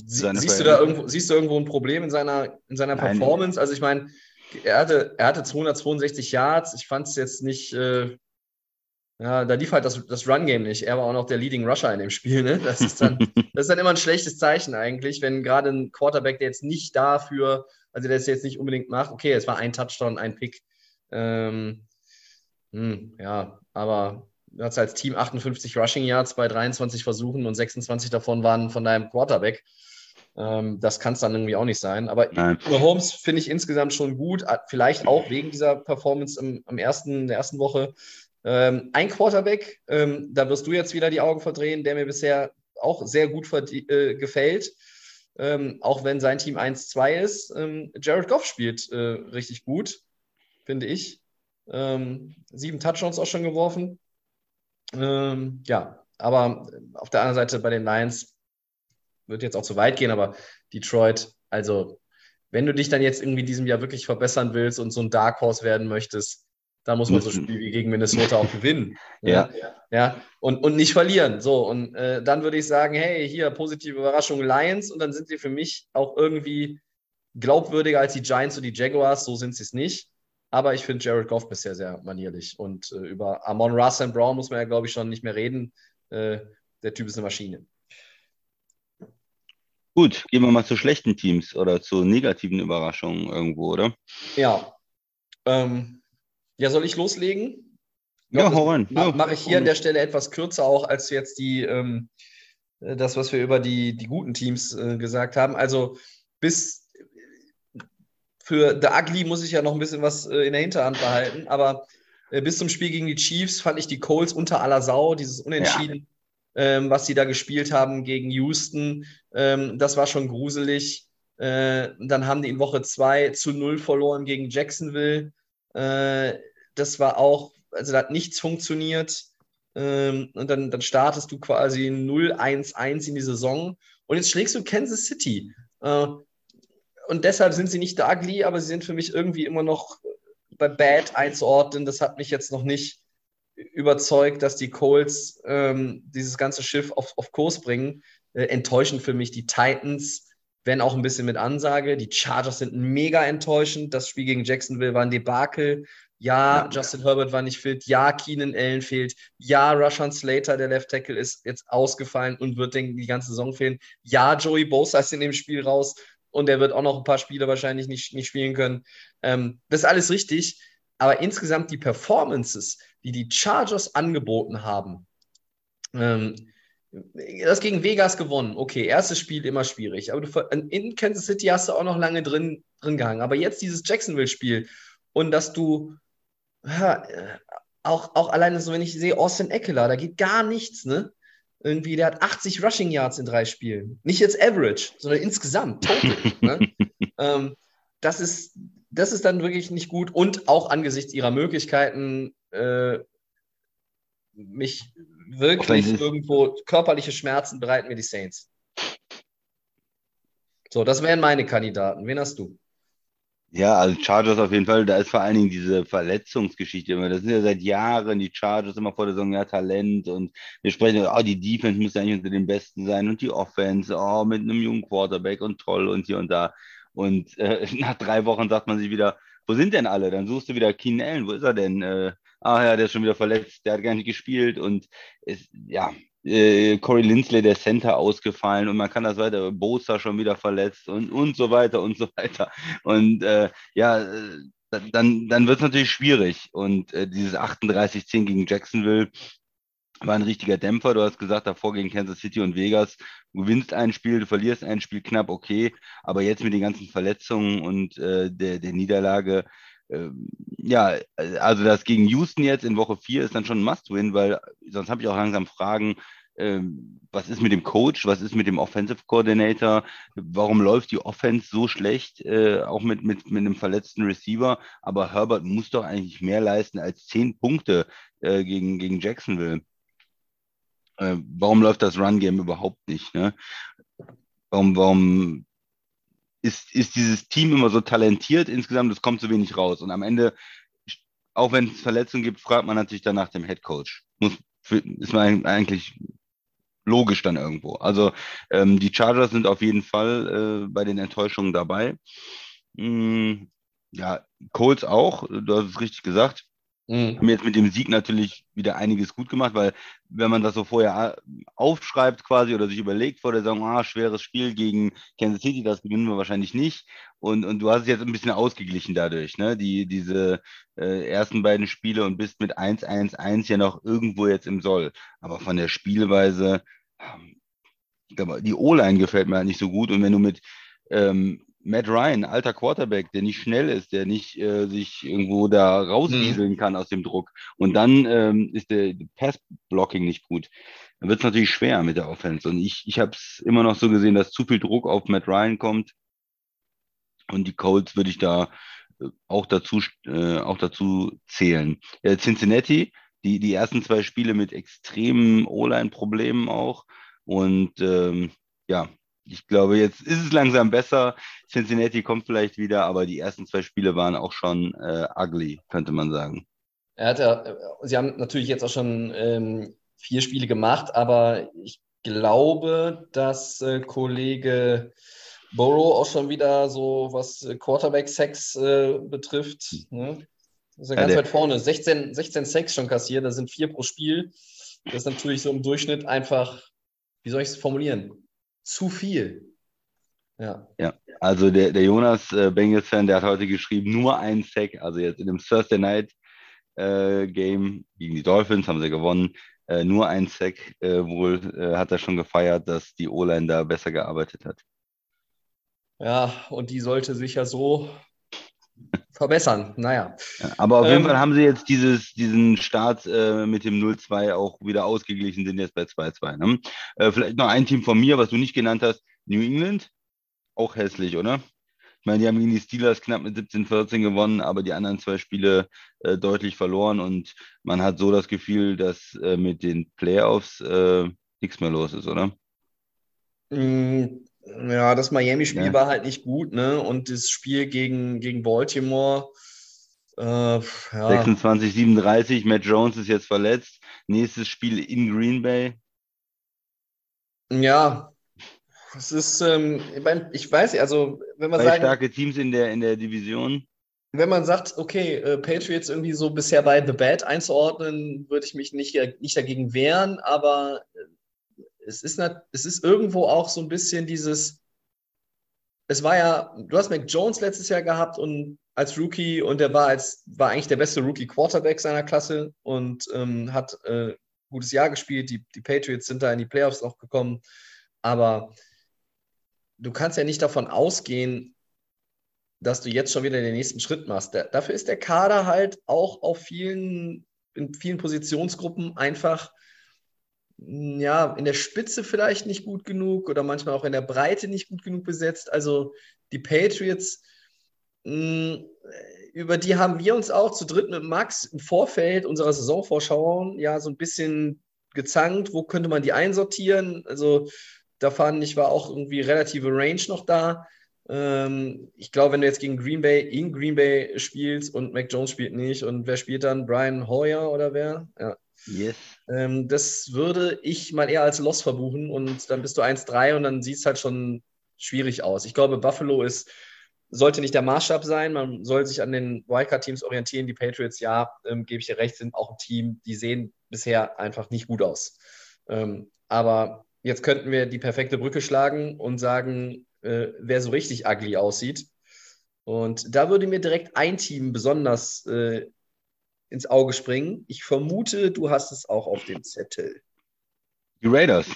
siehst du da irgendwo, siehst du irgendwo ein Problem in seiner, in seiner Performance? Also ich meine, er hatte, er hatte 262 Yards. Ich fand es jetzt nicht, äh, ja, da lief halt das, das Run-Game nicht. Er war auch noch der Leading Rusher in dem Spiel. Ne? Das, ist dann, (laughs) das ist dann immer ein schlechtes Zeichen eigentlich, wenn gerade ein Quarterback, der jetzt nicht dafür, also der es jetzt nicht unbedingt macht, okay, es war ein Touchdown, ein Pick. Ähm, hm, ja, aber du hast als Team 58 Rushing Yards bei 23 Versuchen und 26 davon waren von deinem Quarterback. Ähm, das kann es dann irgendwie auch nicht sein. Aber Holmes finde ich insgesamt schon gut, vielleicht auch wegen dieser Performance im, im ersten, in der ersten Woche. Ähm, ein Quarterback, ähm, da wirst du jetzt wieder die Augen verdrehen, der mir bisher auch sehr gut äh, gefällt. Ähm, auch wenn sein Team 1-2 ist. Ähm, Jared Goff spielt äh, richtig gut, finde ich. Ähm, sieben Touchdowns auch schon geworfen. Ähm, ja, aber auf der anderen Seite bei den Lions wird jetzt auch zu weit gehen, aber Detroit, also wenn du dich dann jetzt irgendwie diesem Jahr wirklich verbessern willst und so ein Dark Horse werden möchtest, dann muss man so Spiel wie gegen Minnesota auch gewinnen. Ja. ja. ja. Und, und nicht verlieren. So, und äh, dann würde ich sagen, hey, hier positive Überraschung Lions und dann sind sie für mich auch irgendwie glaubwürdiger als die Giants und die Jaguars, so sind sie es nicht. Aber ich finde Jared Goff bisher sehr manierlich. Und äh, über Amon Russ and Brown muss man ja, glaube ich, schon nicht mehr reden. Äh, der Typ ist eine Maschine. Gut, gehen wir mal zu schlechten Teams oder zu negativen Überraschungen irgendwo, oder? Ja. Ähm, ja, soll ich loslegen? ja, hau rein. Ma Mache ich hier an der Stelle etwas kürzer auch als jetzt die, ähm, äh, das, was wir über die, die guten Teams äh, gesagt haben. Also bis für The Ugly muss ich ja noch ein bisschen was äh, in der Hinterhand behalten, aber äh, bis zum Spiel gegen die Chiefs fand ich die Colts unter aller Sau, dieses Unentschieden, ja. ähm, was sie da gespielt haben gegen Houston, ähm, das war schon gruselig. Äh, dann haben die in Woche 2 zu 0 verloren gegen Jacksonville. Äh, das war auch, also da hat nichts funktioniert. Ähm, und dann, dann startest du quasi 0-1-1 in die Saison. Und jetzt schlägst du Kansas City. Äh, und deshalb sind sie nicht Ugly, aber sie sind für mich irgendwie immer noch bei Bad einzuordnen. Das hat mich jetzt noch nicht überzeugt, dass die Colts ähm, dieses ganze Schiff auf, auf Kurs bringen. Äh, enttäuschend für mich die Titans. wenn auch ein bisschen mit Ansage. Die Chargers sind mega enttäuschend. Das Spiel gegen Jacksonville war ein Debakel. Ja, Justin Herbert war nicht fit. Ja, Keenan Allen fehlt. Ja, Rushan Slater, der Left Tackle, ist jetzt ausgefallen und wird denken, die ganze Saison fehlen. Ja, Joey Bosa ist in dem Spiel raus und er wird auch noch ein paar Spiele wahrscheinlich nicht, nicht spielen können. Ähm, das ist alles richtig. Aber insgesamt die Performances, die die Chargers angeboten haben, ähm, das gegen Vegas gewonnen. Okay, erstes Spiel immer schwierig. Aber du, in Kansas City hast du auch noch lange drin, drin gehangen. Aber jetzt dieses Jacksonville-Spiel und dass du ja, auch, auch alleine so, wenn ich sehe, Austin Eckler, da geht gar nichts, ne? Irgendwie, der hat 80 Rushing Yards in drei Spielen. Nicht jetzt Average, sondern insgesamt, total. (laughs) ne? ähm, das, ist, das ist dann wirklich nicht gut und auch angesichts ihrer Möglichkeiten, äh, mich wirklich irgendwo körperliche Schmerzen bereiten mir die Saints. So, das wären meine Kandidaten. Wen hast du? Ja, also Chargers auf jeden Fall, da ist vor allen Dingen diese Verletzungsgeschichte immer. Das sind ja seit Jahren die Chargers immer vor der Saison, ja, Talent und wir sprechen, oh, die Defense muss eigentlich unter den Besten sein und die Offense, oh, mit einem jungen Quarterback und toll und hier und da. Und äh, (laughs) nach drei Wochen sagt man sich wieder, wo sind denn alle? Dann suchst du wieder Keenan Allen, wo ist er denn? Äh, ah ja, der ist schon wieder verletzt, der hat gar nicht gespielt und es, ja, äh, Corey Lindsley, der Center, ausgefallen und man kann das weiter, Bosa schon wieder verletzt und, und so weiter und so weiter. Und äh, ja, äh, dann, dann wird es natürlich schwierig. Und äh, dieses 38-10 gegen Jacksonville war ein richtiger Dämpfer. Du hast gesagt, davor gegen Kansas City und Vegas, du gewinnst ein Spiel, du verlierst ein Spiel knapp, okay. Aber jetzt mit den ganzen Verletzungen und äh, der, der Niederlage, ja, also das gegen Houston jetzt in Woche 4 ist dann schon ein Must-Win, weil sonst habe ich auch langsam Fragen, ähm, was ist mit dem Coach, was ist mit dem Offensive Coordinator, warum läuft die Offense so schlecht, äh, auch mit, mit, mit einem verletzten Receiver, aber Herbert muss doch eigentlich mehr leisten als 10 Punkte äh, gegen, gegen Jacksonville. Äh, warum läuft das Run-Game überhaupt nicht? Ne? Warum, warum ist, ist dieses Team immer so talentiert insgesamt, es kommt so wenig raus. Und am Ende, auch wenn es Verletzungen gibt, fragt man natürlich dann nach dem Head Coach. Muss, ist man eigentlich logisch dann irgendwo. Also ähm, die Chargers sind auf jeden Fall äh, bei den Enttäuschungen dabei. Mm, ja, Colts auch, du hast es richtig gesagt. Mhm. Haben jetzt mit dem Sieg natürlich wieder einiges gut gemacht, weil wenn man das so vorher äh, aufschreibt quasi oder sich überlegt vor der Saison, ah, schweres Spiel gegen Kansas City, das gewinnen wir wahrscheinlich nicht. Und, und du hast es jetzt ein bisschen ausgeglichen dadurch, ne? Die, diese äh, ersten beiden Spiele und bist mit 1-1-1 ja noch irgendwo jetzt im Soll. Aber von der Spielweise, ähm, die O-Line gefällt mir halt nicht so gut. Und wenn du mit ähm, Matt Ryan, alter Quarterback, der nicht schnell ist, der nicht äh, sich irgendwo da rauswieseln mhm. kann aus dem Druck. Und dann ähm, ist der Pass-Blocking nicht gut. Dann wird es natürlich schwer mit der Offense. Und ich, ich habe es immer noch so gesehen, dass zu viel Druck auf Matt Ryan kommt. Und die Colts würde ich da äh, auch dazu, äh, auch dazu zählen. Äh, Cincinnati, die, die ersten zwei Spiele mit extremen O-Line-Problemen auch. Und ähm, ja, ich glaube, jetzt ist es langsam besser. Cincinnati kommt vielleicht wieder, aber die ersten zwei Spiele waren auch schon äh, ugly, könnte man sagen. Er hat ja, äh, sie haben natürlich jetzt auch schon ähm, vier Spiele gemacht, aber ich glaube, dass äh, Kollege Burrow auch schon wieder so, was äh, Quarterback-Sex äh, betrifft, ne? ist ja ganz ja, weit vorne. 16, 16 Sex schon kassiert, das sind vier pro Spiel. Das ist natürlich so im Durchschnitt einfach, wie soll ich es formulieren? Zu viel. Ja. ja, also der, der Jonas äh, Bengals-Fan, der hat heute geschrieben, nur ein Sack, also jetzt in dem Thursday Night äh, Game gegen die Dolphins haben sie gewonnen, äh, nur ein Sack äh, wohl äh, hat er schon gefeiert, dass die O-Line da besser gearbeitet hat. Ja, und die sollte sich ja so verbessern. Naja. aber auf ähm, jeden Fall haben sie jetzt dieses, diesen Start äh, mit dem 0-2 auch wieder ausgeglichen, sind jetzt bei 2-2. Ne? Äh, vielleicht noch ein Team von mir, was du nicht genannt hast, New England. Auch hässlich, oder? Ich meine, die haben gegen die Steelers knapp mit 17-14 gewonnen, aber die anderen zwei Spiele äh, deutlich verloren und man hat so das Gefühl, dass äh, mit den Playoffs äh, nichts mehr los ist, oder? Mm, ja, das Miami-Spiel ja. war halt nicht gut, ne? Und das Spiel gegen, gegen Baltimore. Äh, ja. 26, 37, Matt Jones ist jetzt verletzt. Nächstes Spiel in Green Bay. Ja, Es ist, ähm, ich weiß, also wenn man sagt. starke Teams in der, in der Division. Wenn man sagt, okay, äh, Patriots irgendwie so bisher bei The Bad einzuordnen, würde ich mich nicht, nicht dagegen wehren, aber äh, es ist, es ist irgendwo auch so ein bisschen dieses, es war ja, du hast Mac Jones letztes Jahr gehabt und als Rookie und der war als war eigentlich der beste Rookie Quarterback seiner Klasse und ähm, hat äh, gutes Jahr gespielt. Die, die Patriots sind da in die Playoffs auch gekommen, aber du kannst ja nicht davon ausgehen, dass du jetzt schon wieder den nächsten Schritt machst. Der, dafür ist der Kader halt auch auf vielen, in vielen Positionsgruppen einfach ja, in der Spitze vielleicht nicht gut genug oder manchmal auch in der Breite nicht gut genug besetzt. Also die Patriots, mh, über die haben wir uns auch zu dritt mit Max im Vorfeld unserer Saisonvorschau ja so ein bisschen gezankt, wo könnte man die einsortieren. Also da fand ich, war auch irgendwie relative Range noch da. Ähm, ich glaube, wenn du jetzt gegen Green Bay in Green Bay spielst und Mac Jones spielt nicht und wer spielt dann? Brian Hoyer oder wer? Ja. Yes. Ähm, das würde ich mal eher als Loss verbuchen und dann bist du 1-3 und dann sieht es halt schon schwierig aus. Ich glaube, Buffalo ist, sollte nicht der Maßstab sein. Man soll sich an den Wildcard-Teams orientieren. Die Patriots, ja, ähm, gebe ich dir recht, sind auch ein Team, die sehen bisher einfach nicht gut aus. Ähm, aber jetzt könnten wir die perfekte Brücke schlagen und sagen, äh, wer so richtig ugly aussieht. Und da würde mir direkt ein Team besonders äh, ins Auge springen. Ich vermute, du hast es auch auf dem Zettel. Die Raiders.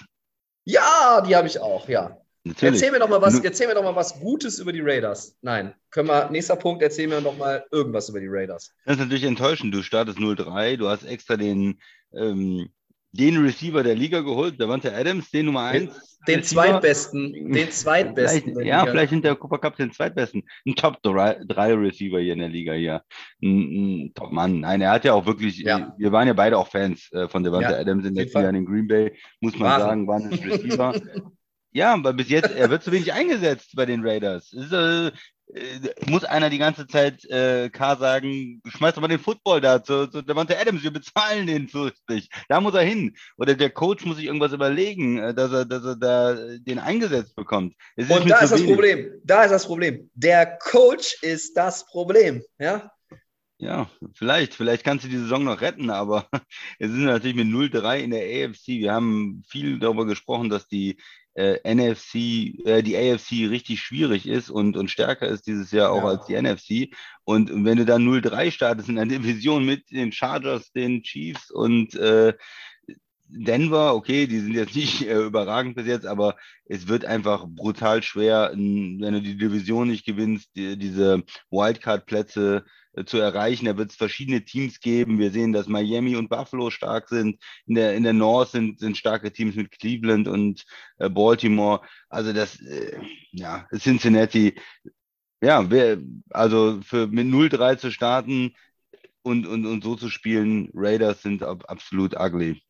Ja, die habe ich auch, ja. Natürlich. Erzähl mir, doch mal was, erzähl mir doch mal was Gutes über die Raiders. Nein, können wir, nächster Punkt, erzähl mir doch mal irgendwas über die Raiders. Das ist natürlich enttäuschend. Du startest 0-3, du hast extra den ähm, den Receiver der Liga geholt, der Wante Adams, den Nummer 1. Den, den zweitbesten, den zweitbesten. Vielleicht, ja, vielleicht sind der Cooper Cup den zweitbesten. Ein Top 3 Receiver hier in der Liga hier. Ein, ein Top Mann. Nein, er hat ja auch wirklich, ja. wir waren ja beide auch Fans äh, von Devante ja, Adams in der Liga in Green Bay, muss man Waren. sagen, war ein Receiver. (laughs) ja, aber bis jetzt, er wird zu wenig eingesetzt bei den Raiders. Ist, äh, muss einer die ganze Zeit äh, K sagen, schmeiß doch mal den Football da zu, zu Devante Adams, wir bezahlen den 50. Da muss er hin. Oder der Coach muss sich irgendwas überlegen, äh, dass er, dass er da den eingesetzt bekommt. Und da ist das wenig. Problem. Da ist das Problem. Der Coach ist das Problem. Ja, ja, vielleicht. Vielleicht kannst du die Saison noch retten, aber (laughs) es ist natürlich mit 0-3 in der AFC. Wir haben viel darüber gesprochen, dass die äh, NFC, äh, die AFC richtig schwierig ist und, und stärker ist dieses Jahr auch ja. als die NFC. Und wenn du dann 0-3 startest in einer (laughs) Division mit den Chargers, den Chiefs und äh, Denver, okay, die sind jetzt nicht äh, überragend bis jetzt, aber es wird einfach brutal schwer, wenn du die Division nicht gewinnst, die, diese Wildcard-Plätze zu erreichen. Da wird es verschiedene Teams geben. Wir sehen, dass Miami und Buffalo stark sind. In der, in der North sind, sind starke Teams mit Cleveland und äh, Baltimore. Also das, äh, ja, Cincinnati. Ja, wer, also für mit 0-3 zu starten und, und, und so zu spielen, Raiders sind ab, absolut ugly.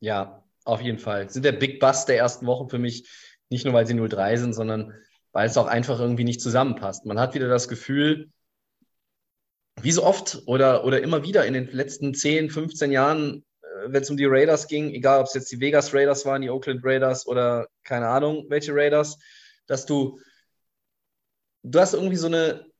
Ja, auf jeden Fall. Sind der Big Bust der ersten Wochen für mich, nicht nur weil sie 0-3 sind, sondern weil es auch einfach irgendwie nicht zusammenpasst. Man hat wieder das Gefühl, wie so oft oder, oder immer wieder in den letzten 10, 15 Jahren, äh, wenn es um die Raiders ging, egal ob es jetzt die Vegas Raiders waren, die Oakland Raiders oder keine Ahnung, welche Raiders, dass du, du hast irgendwie so eine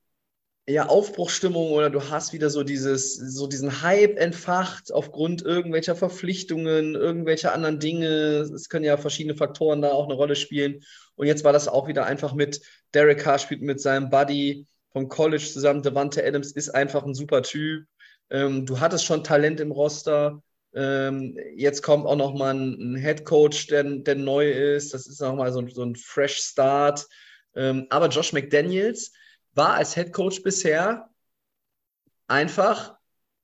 ja, Aufbruchstimmung oder du hast wieder so dieses, so diesen Hype entfacht aufgrund irgendwelcher Verpflichtungen, irgendwelcher anderen Dinge. Es können ja verschiedene Faktoren da auch eine Rolle spielen. Und jetzt war das auch wieder einfach mit Derek Carr spielt mit seinem Buddy vom College zusammen. Devante Adams ist einfach ein super Typ. Ähm, du hattest schon Talent im Roster. Ähm, jetzt kommt auch noch mal ein, ein Head Coach, der, der neu ist. Das ist noch mal so, so ein Fresh Start. Ähm, aber Josh McDaniels war als Head Coach bisher einfach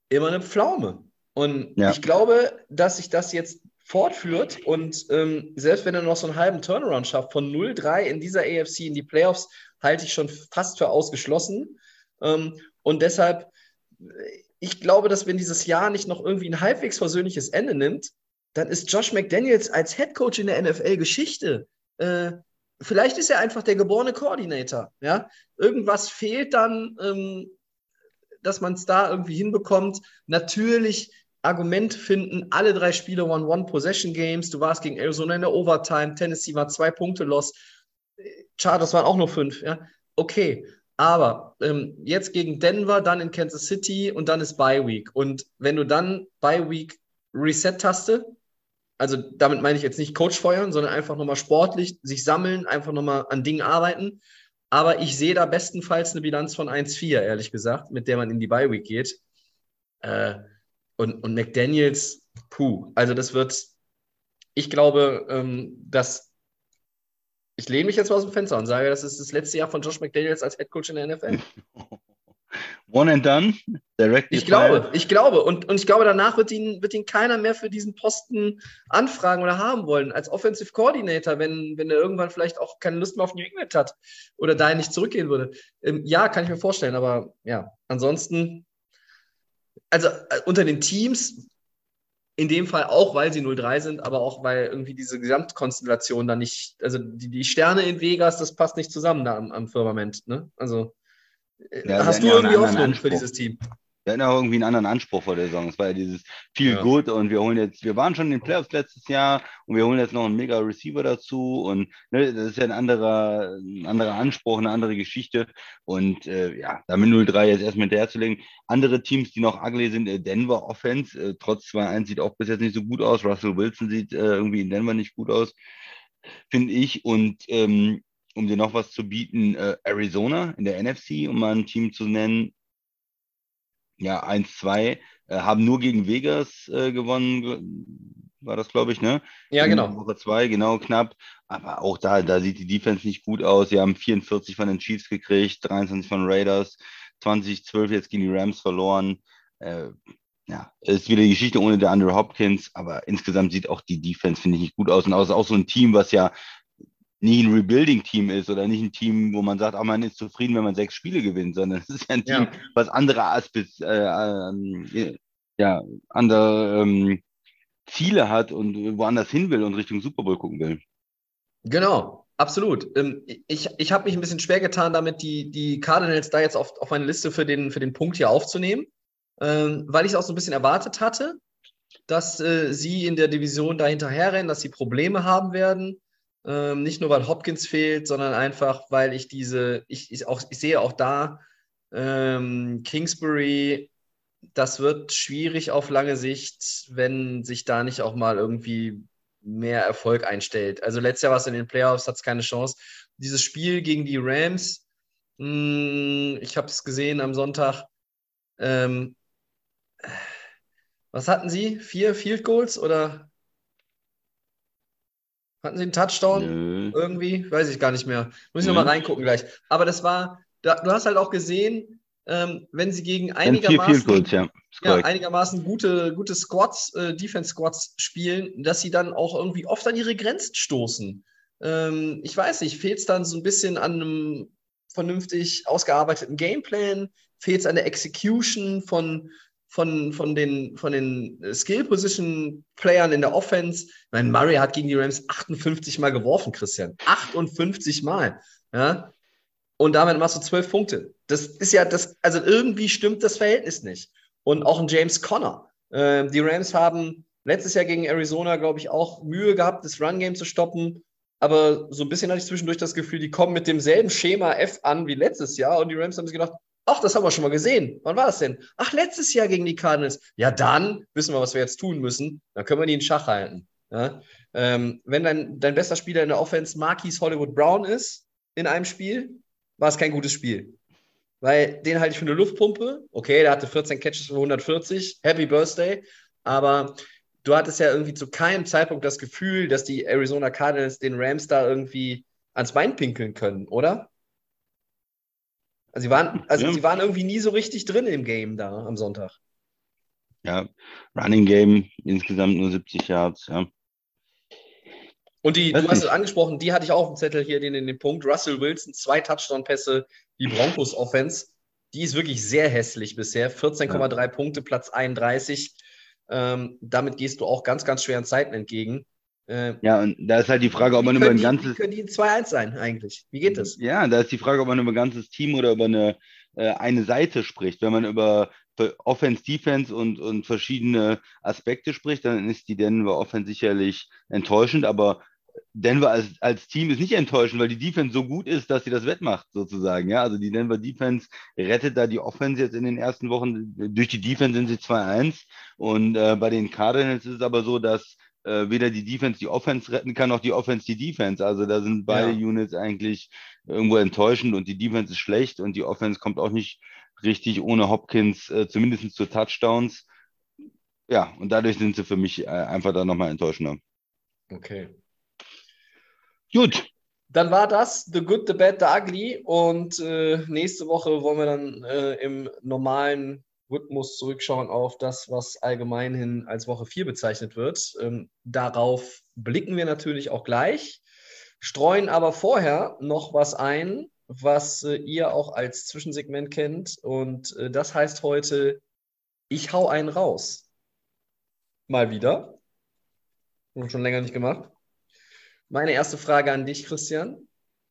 immer eine Pflaume. Und ja. ich glaube, dass sich das jetzt fortführt und ähm, selbst wenn er noch so einen halben Turnaround schafft, von 0-3 in dieser AFC in die Playoffs, halte ich schon fast für ausgeschlossen. Ähm, und deshalb, ich glaube, dass wenn dieses Jahr nicht noch irgendwie ein halbwegs versöhnliches Ende nimmt, dann ist Josh McDaniels als Head Coach in der NFL Geschichte. Äh, vielleicht ist er einfach der geborene Koordinator. Ja? Irgendwas fehlt dann, ähm, dass man es da irgendwie hinbekommt. Natürlich Argument finden, alle drei Spiele waren One-Possession-Games. Du warst gegen Arizona in der Overtime, Tennessee war zwei Punkte los, Chargers waren auch nur fünf. Ja? Okay, aber ähm, jetzt gegen Denver, dann in Kansas City und dann ist Bye Week. Und wenn du dann Bye Week Reset-Taste, also damit meine ich jetzt nicht Coach feuern, sondern einfach nochmal sportlich sich sammeln, einfach nochmal an Dingen arbeiten. Aber ich sehe da bestenfalls eine Bilanz von 1-4, ehrlich gesagt, mit der man in die Bye Week geht. Äh, und, und McDaniels, puh, also das wird, ich glaube, ähm, dass ich lehne mich jetzt mal aus dem Fenster und sage, das ist das letzte Jahr von Josh McDaniels als Head Coach in der NFL. (laughs) One and done, direct. Ich glaube, ich glaube. Und, und ich glaube, danach wird ihn, wird ihn keiner mehr für diesen Posten anfragen oder haben wollen. Als Offensive Coordinator, wenn, wenn er irgendwann vielleicht auch keine Lust mehr auf New England hat oder dahin nicht zurückgehen würde. Ähm, ja, kann ich mir vorstellen. Aber ja, ansonsten, also äh, unter den Teams, in dem Fall auch, weil sie 0-3 sind, aber auch, weil irgendwie diese Gesamtkonstellation da nicht, also die, die Sterne in Vegas, das passt nicht zusammen da am, am Firmament. Ne? Also ja, hast du irgendwie Hoffnung für dieses Team? Wir hatten auch irgendwie einen anderen Anspruch vor der Saison. Es war ja dieses viel ja. gut und wir holen jetzt, wir waren schon in den Playoffs letztes Jahr und wir holen jetzt noch einen mega Receiver dazu und ne, das ist ja ein anderer, ein anderer Anspruch, eine andere Geschichte und äh, ja, damit 0-3 jetzt erstmal hinterherzulegen. Andere Teams, die noch ugly sind, äh, Denver Offense, äh, trotz 2-1 sieht auch bis jetzt nicht so gut aus. Russell Wilson sieht äh, irgendwie in Denver nicht gut aus, finde ich und ähm, um dir noch was zu bieten, äh, Arizona in der NFC, um mal ein Team zu nennen, ja, 1-2, äh, haben nur gegen Vegas äh, gewonnen, war das, glaube ich, ne? Ja, genau. Woche 2, genau, knapp. Aber auch da, da sieht die Defense nicht gut aus. Sie haben 44 von den Chiefs gekriegt, 23 von Raiders, 2012 jetzt gegen die Rams verloren. Äh, ja, ist wieder die Geschichte ohne der Andrew Hopkins, aber insgesamt sieht auch die Defense, finde ich, nicht gut aus. Und auch, auch so ein Team, was ja nie ein Rebuilding-Team ist oder nicht ein Team, wo man sagt, ah, man ist zufrieden, wenn man sechs Spiele gewinnt, sondern (laughs) es ist ja ein Team, ja. was andere Aspis, äh, äh, ja, andere ähm, Ziele hat und woanders hin will und Richtung Super Bowl gucken will. Genau, absolut. Ähm, ich ich habe mich ein bisschen schwer getan, damit die, die Cardinals da jetzt auf, auf meine Liste für den, für den Punkt hier aufzunehmen, ähm, weil ich es auch so ein bisschen erwartet hatte, dass äh, sie in der Division da hinterherrennen, dass sie Probleme haben werden. Ähm, nicht nur, weil Hopkins fehlt, sondern einfach, weil ich diese, ich, ich, auch, ich sehe auch da, ähm, Kingsbury, das wird schwierig auf lange Sicht, wenn sich da nicht auch mal irgendwie mehr Erfolg einstellt. Also letztes Jahr war es in den Playoffs, hat es keine Chance. Dieses Spiel gegen die Rams, mh, hm, ich habe es gesehen am Sonntag. Ähm, was hatten sie? Vier Field Goals oder hatten sie einen Touchdown? Nö. Irgendwie? Weiß ich gar nicht mehr. Muss ich nochmal reingucken gleich. Aber das war, da, du hast halt auch gesehen, ähm, wenn sie gegen einigermaßen, Goals, ja. ja, einigermaßen gute, gute Squads, äh, Defense-Squads spielen, dass sie dann auch irgendwie oft an ihre Grenzen stoßen. Ähm, ich weiß nicht, fehlt es dann so ein bisschen an einem vernünftig ausgearbeiteten Gameplan? Fehlt es an der Execution von, von, von den, von den Skill-Position-Playern in der Offense. Ich meine, Murray hat gegen die Rams 58 Mal geworfen, Christian. 58 Mal. Ja? Und damit machst du zwölf Punkte. Das ist ja das, also irgendwie stimmt das Verhältnis nicht. Und auch ein James Conner. Äh, die Rams haben letztes Jahr gegen Arizona, glaube ich, auch Mühe gehabt, das Run-Game zu stoppen. Aber so ein bisschen hatte ich zwischendurch das Gefühl, die kommen mit demselben Schema F an wie letztes Jahr. Und die Rams haben sich gedacht, Ach, das haben wir schon mal gesehen. Wann war das denn? Ach, letztes Jahr gegen die Cardinals. Ja, dann wissen wir, was wir jetzt tun müssen. Dann können wir die in Schach halten. Ja? Ähm, wenn dein, dein bester Spieler in der Offense Marquis Hollywood Brown ist in einem Spiel, war es kein gutes Spiel. Weil den halte ich für eine Luftpumpe. Okay, der hatte 14 Catches für 140. Happy Birthday. Aber du hattest ja irgendwie zu keinem Zeitpunkt das Gefühl, dass die Arizona Cardinals den Rams da irgendwie ans Bein pinkeln können, oder? Also sie waren, also ja. sie waren irgendwie nie so richtig drin im Game da am Sonntag. Ja, Running Game insgesamt nur 70 Yards, ja. Und die, du hast es angesprochen, die hatte ich auch auf dem Zettel hier, den, den, den Punkt. Russell Wilson, zwei Touchdown-Pässe, die Broncos-Offense, die ist wirklich sehr hässlich bisher. 14,3 ja. Punkte, Platz 31. Ähm, damit gehst du auch ganz, ganz schweren Zeiten entgegen. Äh, ja, und da ist halt die Frage, ob man über ein ganzes. Wie können die 2-1 sein eigentlich? Wie geht das? Ja, da ist die Frage, ob man über ein ganzes Team oder über eine, äh, eine Seite spricht. Wenn man über Offense, Defense und, und verschiedene Aspekte spricht, dann ist die Denver Offense sicherlich enttäuschend, aber Denver als, als Team ist nicht enttäuschend, weil die Defense so gut ist, dass sie das wettmacht, sozusagen. Ja, also die Denver Defense rettet da die Offense jetzt in den ersten Wochen. Durch die Defense sind sie 2-1. Und äh, bei den Cardinals ist es aber so, dass äh, weder die Defense die Offense retten kann, noch die Offense die Defense. Also da sind beide ja. Units eigentlich irgendwo enttäuschend und die Defense ist schlecht und die Offense kommt auch nicht richtig ohne Hopkins, äh, zumindest zu Touchdowns. Ja, und dadurch sind sie für mich äh, einfach da nochmal enttäuschender. Okay. Gut. Dann war das The Good, The Bad, The Ugly. Und äh, nächste Woche wollen wir dann äh, im normalen Rhythmus zurückschauen auf das, was allgemeinhin als Woche 4 bezeichnet wird. Ähm, darauf blicken wir natürlich auch gleich, streuen aber vorher noch was ein, was äh, ihr auch als Zwischensegment kennt. Und äh, das heißt heute, ich hau einen raus. Mal wieder. Schon länger nicht gemacht. Meine erste Frage an dich, Christian.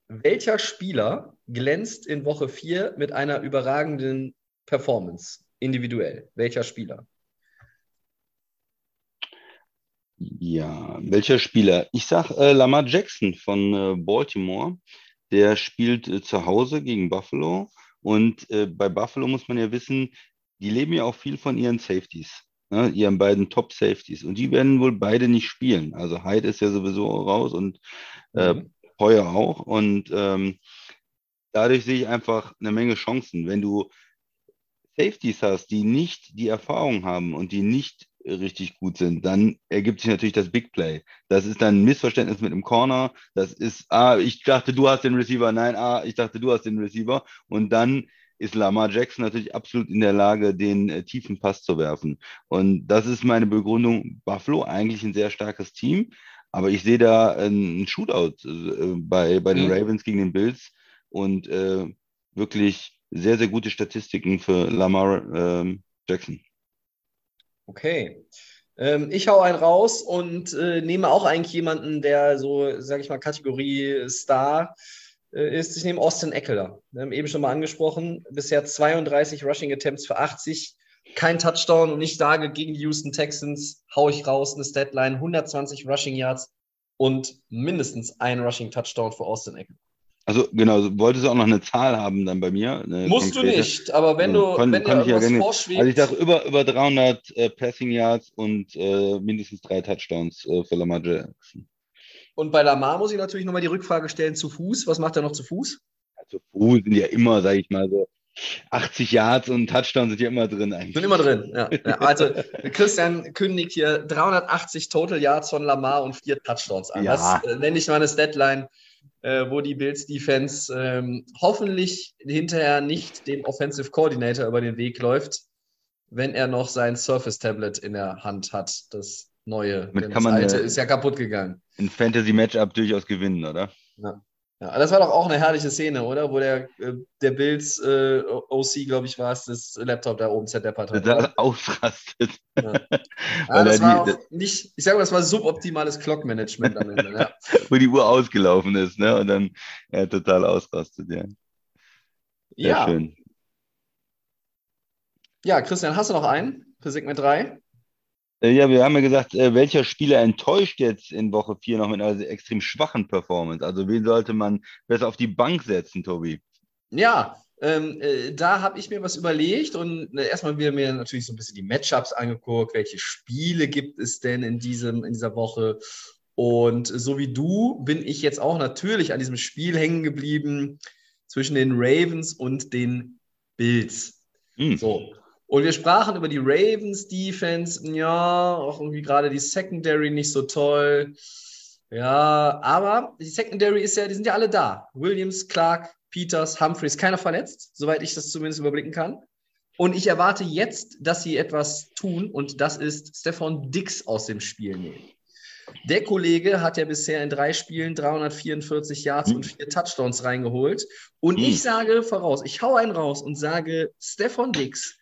Welcher Spieler glänzt in Woche 4 mit einer überragenden Performance? Individuell. Welcher Spieler? Ja, welcher Spieler? Ich sag äh, Lamar Jackson von äh, Baltimore. Der spielt äh, zu Hause gegen Buffalo. Und äh, bei Buffalo muss man ja wissen, die leben ja auch viel von ihren Safeties ne, ihren beiden Top-Safeties. Und die werden wohl beide nicht spielen. Also Hyde ist ja sowieso raus und äh, mhm. Heuer auch. Und ähm, dadurch sehe ich einfach eine Menge Chancen. Wenn du Safeties hast, die nicht die Erfahrung haben und die nicht richtig gut sind, dann ergibt sich natürlich das Big Play. Das ist dann ein Missverständnis mit dem Corner. Das ist, ah, ich dachte, du hast den Receiver. Nein, ah, ich dachte, du hast den Receiver. Und dann ist Lamar Jackson natürlich absolut in der Lage, den äh, tiefen Pass zu werfen. Und das ist meine Begründung. Buffalo eigentlich ein sehr starkes Team, aber ich sehe da einen Shootout äh, bei, bei den. Ravens gegen den Bills und äh, wirklich sehr, sehr gute Statistiken für Lamar äh, Jackson. Okay. Ähm, ich hau einen raus und äh, nehme auch eigentlich jemanden, der so, sag ich mal, Kategorie Star äh, ist, ich nehme Austin Eckler. Wir haben eben schon mal angesprochen, bisher 32 Rushing Attempts für 80, kein Touchdown und ich sage, gegen die Houston Texans haue ich raus eine Statline, 120 Rushing Yards und mindestens ein Rushing Touchdown für Austin Eckler. Also genau, wolltest du auch noch eine Zahl haben dann bei mir? Musst konkrete? du nicht, aber wenn du, kann, wenn kann dir irgendwas ja vorschwebt. Also ich dachte über, über 300 äh, Passing Yards und äh, mindestens drei Touchdowns äh, für Lamar Jackson. Und bei Lamar muss ich natürlich nochmal die Rückfrage stellen zu Fuß. Was macht er noch zu Fuß? zu Fuß sind ja immer, sage ich mal so, 80 Yards und Touchdown sind ja immer drin eigentlich. Sind immer drin, ja. ja. Also Christian kündigt hier 380 Total Yards von Lamar und vier Touchdowns an. Ja. Das äh, nenne ich mal eine Deadline, äh, wo die Bills Defense ähm, hoffentlich hinterher nicht dem Offensive Coordinator über den Weg läuft, wenn er noch sein Surface Tablet in der Hand hat. Das neue. Damit kann man alte ist ja kaputt gegangen. Ein Fantasy-Matchup durchaus gewinnen, oder? Ja. Ja. Das war doch auch eine herrliche Szene, oder? Wo der, äh, der Bills äh, OC, glaube ich, war es, das Laptop da oben zerdeppert hat. Da ausrastet. Ja. (laughs) ja das war auch nicht, ich sage mal, das war suboptimales Clock-Management am Ende. Ja. (laughs) Wo die Uhr ausgelaufen ist, ne? Und dann ja, total ausrastet, ja. Sehr ja. schön. Ja, Christian, hast du noch einen für Segment 3? Äh, ja, wir haben ja gesagt, äh, welcher Spieler enttäuscht jetzt in Woche 4 noch mit einer extrem schwachen Performance? Also wen sollte man besser auf die Bank setzen, Tobi? Ja, ähm, äh, da habe ich mir was überlegt und äh, erstmal wieder mir natürlich so ein bisschen die Matchups angeguckt, welche Spiele gibt es denn in, diesem, in dieser Woche. Und so wie du bin ich jetzt auch natürlich an diesem Spiel hängen geblieben zwischen den Ravens und den Bills. Mhm. So, und wir sprachen über die Ravens Defense. Ja, auch irgendwie gerade die Secondary nicht so toll. Ja, aber die Secondary ist ja, die sind ja alle da. Williams, Clark, Peters, Humphreys, keiner verletzt, soweit ich das zumindest überblicken kann. Und ich erwarte jetzt, dass sie etwas tun und das ist Stefan Dix aus dem Spiel nehmen. Der Kollege hat ja bisher in drei Spielen 344 Yards mhm. und vier Touchdowns reingeholt. Und mhm. ich sage voraus, ich hau einen raus und sage, Stefan Dix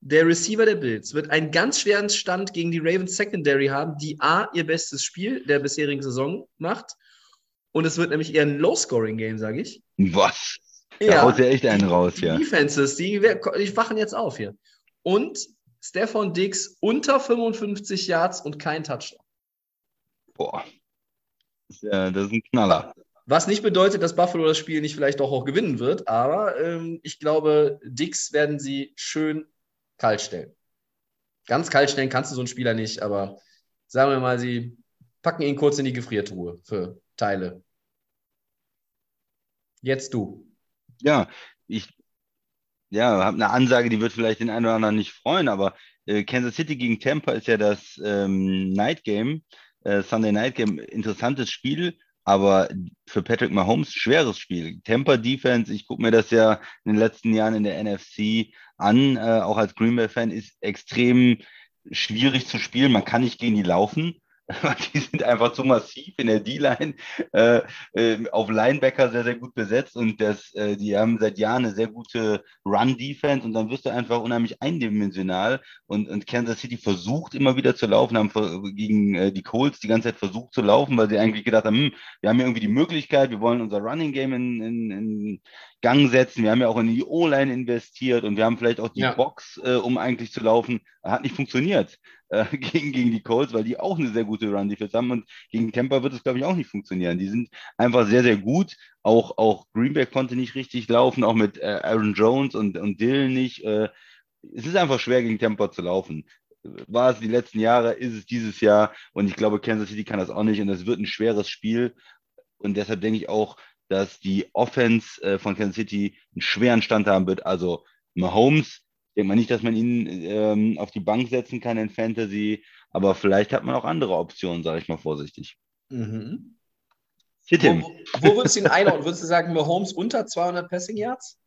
der Receiver der Bills wird einen ganz schweren Stand gegen die Ravens Secondary haben, die A, ihr bestes Spiel der bisherigen Saison macht. Und es wird nämlich eher ein Low-Scoring-Game, sage ich. Was? Da ja, haut ja echt einen raus, die ja. Defenses, die, die wachen jetzt auf hier. und Stefan Dix unter 55 Yards und kein Touchdown. Boah. Das ist, ja, das ist ein Knaller. Was nicht bedeutet, dass Buffalo das Spiel nicht vielleicht doch auch gewinnen wird, aber ähm, ich glaube, Dix werden sie schön kalt stellen. Ganz kalt stellen kannst du so einen Spieler nicht, aber sagen wir mal, sie packen ihn kurz in die Gefriertruhe für Teile. Jetzt du. Ja, ich ja, habe eine Ansage, die wird vielleicht den einen oder anderen nicht freuen, aber äh, Kansas City gegen Tampa ist ja das ähm, Night Game, äh, Sunday Night Game, interessantes Spiel, aber für Patrick Mahomes schweres Spiel. Tampa Defense, ich gucke mir das ja in den letzten Jahren in der NFC an, äh, auch als Green Bay Fan, ist extrem schwierig zu spielen. Man kann nicht gegen die laufen. (laughs) Die sind einfach zu massiv in der D-Line, äh, äh, auf Linebacker sehr, sehr gut besetzt und das, äh, die haben seit Jahren eine sehr gute Run-Defense und dann wirst du einfach unheimlich eindimensional und, und Kansas City versucht immer wieder zu laufen, haben gegen äh, die Colts die ganze Zeit versucht zu laufen, weil sie eigentlich gedacht haben, hm, wir haben ja irgendwie die Möglichkeit, wir wollen unser Running Game in, in, in Gang setzen, wir haben ja auch in die O-Line investiert und wir haben vielleicht auch die ja. Box, äh, um eigentlich zu laufen. Hat nicht funktioniert äh, (laughs) gegen, gegen die Colts, weil die auch eine sehr gute Run-Defense haben und gegen Tampa wird es, glaube ich, auch nicht funktionieren. Die sind einfach sehr, sehr gut. Auch, auch Greenback konnte nicht richtig laufen, auch mit äh, Aaron Jones und, und Dylan nicht. Äh, es ist einfach schwer, gegen Tampa zu laufen. War es die letzten Jahre, ist es dieses Jahr und ich glaube, Kansas City kann das auch nicht und es wird ein schweres Spiel. Und deshalb denke ich auch, dass die Offense äh, von Kansas City einen schweren Stand haben wird. Also Mahomes denke mal nicht, dass man ihn ähm, auf die Bank setzen kann in Fantasy, aber vielleicht hat man auch andere Optionen, sage ich mal vorsichtig. Mhm. Wo, wo würdest du ihn einordnen? Würdest du sagen, Mahomes unter 200 Passing Yards?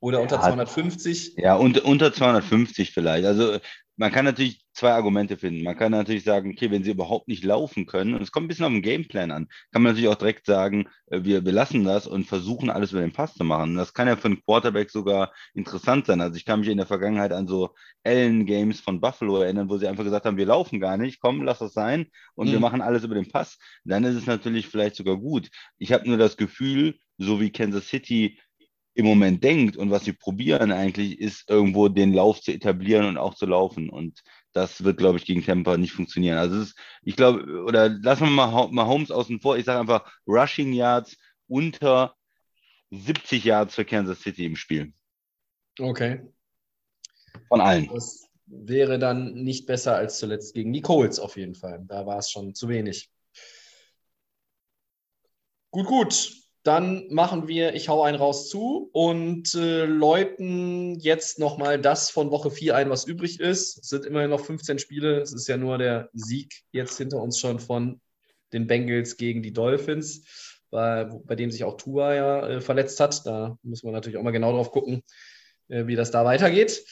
Oder unter ja, 250? Ja, unter, unter 250 vielleicht. Also man kann natürlich zwei Argumente finden. Man kann natürlich sagen, okay, wenn sie überhaupt nicht laufen können, und es kommt ein bisschen auf den Gameplan an, kann man natürlich auch direkt sagen, äh, wir, wir lassen das und versuchen alles über den Pass zu machen. Das kann ja für einen Quarterback sogar interessant sein. Also ich kann mich in der Vergangenheit an so Allen-Games von Buffalo erinnern, wo sie einfach gesagt haben, wir laufen gar nicht, komm, lass das sein und mhm. wir machen alles über den Pass. Dann ist es natürlich vielleicht sogar gut. Ich habe nur das Gefühl, so wie Kansas City im Moment denkt und was sie probieren eigentlich, ist irgendwo den Lauf zu etablieren und auch zu laufen. Und das wird, glaube ich, gegen Tampa nicht funktionieren. Also ist, ich glaube, oder lassen wir mal Mahomes außen vor. Ich sage einfach Rushing Yards unter 70 Yards für Kansas City im Spiel. Okay. Von allen. Das wäre dann nicht besser als zuletzt gegen die Colts auf jeden Fall. Da war es schon zu wenig. Gut, gut. Dann machen wir, ich hau einen raus zu und äh, läuten jetzt nochmal das von Woche 4 ein, was übrig ist. Es sind immerhin noch 15 Spiele. Es ist ja nur der Sieg jetzt hinter uns schon von den Bengals gegen die Dolphins, bei, bei dem sich auch Tua ja äh, verletzt hat. Da muss man natürlich auch mal genau drauf gucken, äh, wie das da weitergeht.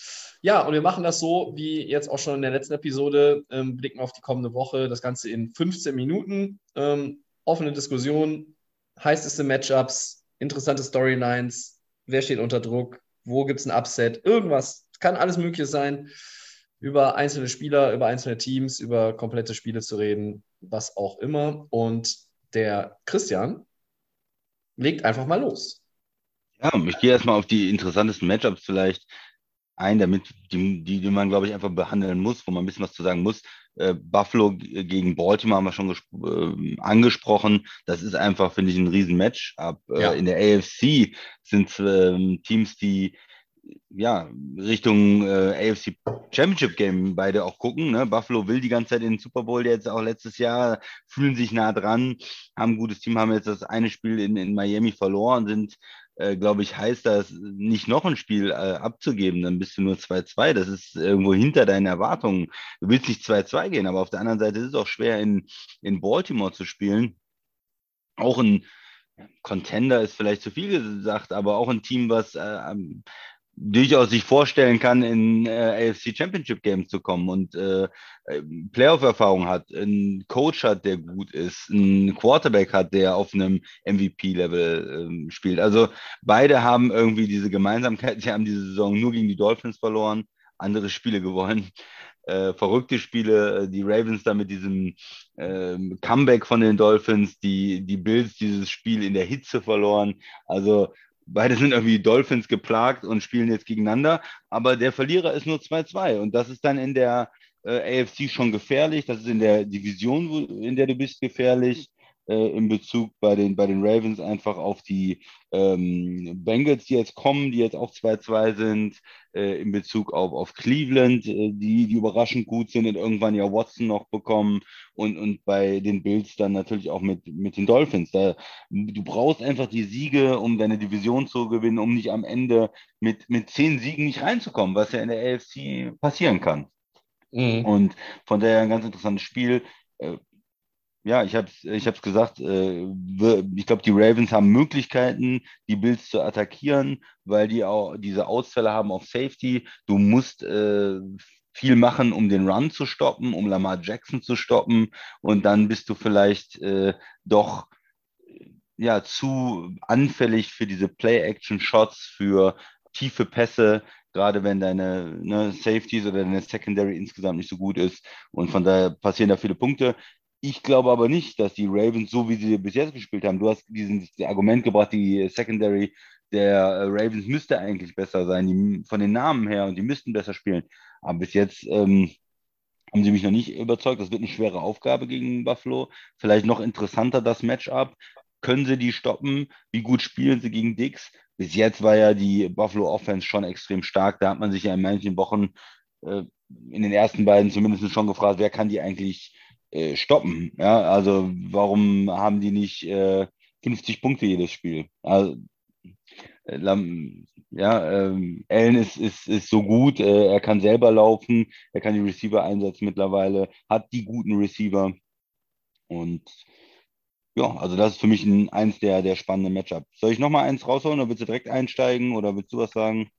Ja, und wir machen das so, wie jetzt auch schon in der letzten Episode, ähm, blicken auf die kommende Woche, das Ganze in 15 Minuten. Ähm, offene Diskussion, heißeste Matchups, interessante Storylines, wer steht unter Druck, wo gibt es ein Upset, irgendwas, kann alles Mögliche sein, über einzelne Spieler, über einzelne Teams, über komplette Spiele zu reden, was auch immer. Und der Christian legt einfach mal los. Ja, ich gehe erstmal auf die interessantesten Matchups vielleicht ein, damit die, die, die man, glaube ich, einfach behandeln muss, wo man ein bisschen was zu sagen muss. Äh, Buffalo gegen Baltimore haben wir schon äh, angesprochen. Das ist einfach, finde ich, ein Riesenmatch. Ab, äh, ja. In der AFC sind es ähm, Teams, die ja, Richtung äh, AFC Championship Game beide auch gucken. Ne? Buffalo will die ganze Zeit in den Super Bowl jetzt auch letztes Jahr, fühlen sich nah dran, haben ein gutes Team, haben jetzt das eine Spiel in, in Miami verloren, sind äh, glaube ich, heißt das, nicht noch ein Spiel äh, abzugeben, dann bist du nur 2-2. Das ist irgendwo hinter deinen Erwartungen. Du willst nicht 2-2 gehen, aber auf der anderen Seite ist es auch schwer, in, in Baltimore zu spielen. Auch ein Contender ist vielleicht zu viel gesagt, aber auch ein Team, was äh, durchaus sich vorstellen kann, in äh, AFC Championship Games zu kommen und äh, äh, Playoff-Erfahrung hat, einen Coach hat, der gut ist, einen Quarterback hat, der auf einem MVP-Level äh, spielt. Also beide haben irgendwie diese Gemeinsamkeit. Sie haben diese Saison nur gegen die Dolphins verloren, andere Spiele gewonnen. Äh, verrückte Spiele, äh, die Ravens da mit diesem äh, Comeback von den Dolphins, die, die Bills dieses Spiel in der Hitze verloren. Also beide sind irgendwie Dolphins geplagt und spielen jetzt gegeneinander, aber der Verlierer ist nur 2-2 und das ist dann in der äh, AFC schon gefährlich, das ist in der Division, wo, in der du bist, gefährlich äh, in Bezug bei den, bei den Ravens einfach auf die ähm, Bengals, die jetzt kommen, die jetzt auch 2-2 sind, äh, in Bezug auf, auf Cleveland, äh, die, die überraschend gut sind und irgendwann ja Watson noch bekommen und, und bei den Bills dann natürlich auch mit, mit den Dolphins. Da, du brauchst einfach die Siege, um deine Division zu gewinnen, um nicht am Ende mit, mit zehn Siegen nicht reinzukommen, was ja in der AFC passieren kann. Mhm. Und von daher ein ganz interessantes Spiel. Äh, ja, ich habe es ich gesagt, äh, ich glaube, die Ravens haben Möglichkeiten, die Bills zu attackieren, weil die auch diese Ausfälle haben auf Safety. Du musst äh, viel machen, um den Run zu stoppen, um Lamar Jackson zu stoppen und dann bist du vielleicht äh, doch ja zu anfällig für diese Play-Action-Shots, für tiefe Pässe, gerade wenn deine ne, Safeties oder deine Secondary insgesamt nicht so gut ist. Und von daher passieren da viele Punkte. Ich glaube aber nicht, dass die Ravens, so wie sie bis jetzt gespielt haben, du hast dieses Argument gebracht, die Secondary der äh, Ravens müsste eigentlich besser sein, die, von den Namen her, und die müssten besser spielen. Aber bis jetzt ähm, haben sie mich noch nicht überzeugt. Das wird eine schwere Aufgabe gegen Buffalo. Vielleicht noch interessanter das Matchup. Können sie die stoppen? Wie gut spielen sie gegen Dix? Bis jetzt war ja die Buffalo Offense schon extrem stark. Da hat man sich ja in manchen Wochen äh, in den ersten beiden zumindest schon gefragt, wer kann die eigentlich äh, stoppen. Ja, also warum haben die nicht äh, 50 Punkte jedes Spiel? Also, äh, ja, ähm, Allen ist, ist, ist so gut, äh, er kann selber laufen, er kann die Receiver einsetzen mittlerweile, hat die guten Receiver. Und ja, also das ist für mich ein, eins der, der spannenden Matchups. Soll ich nochmal eins rausholen oder willst du direkt einsteigen oder willst du was sagen?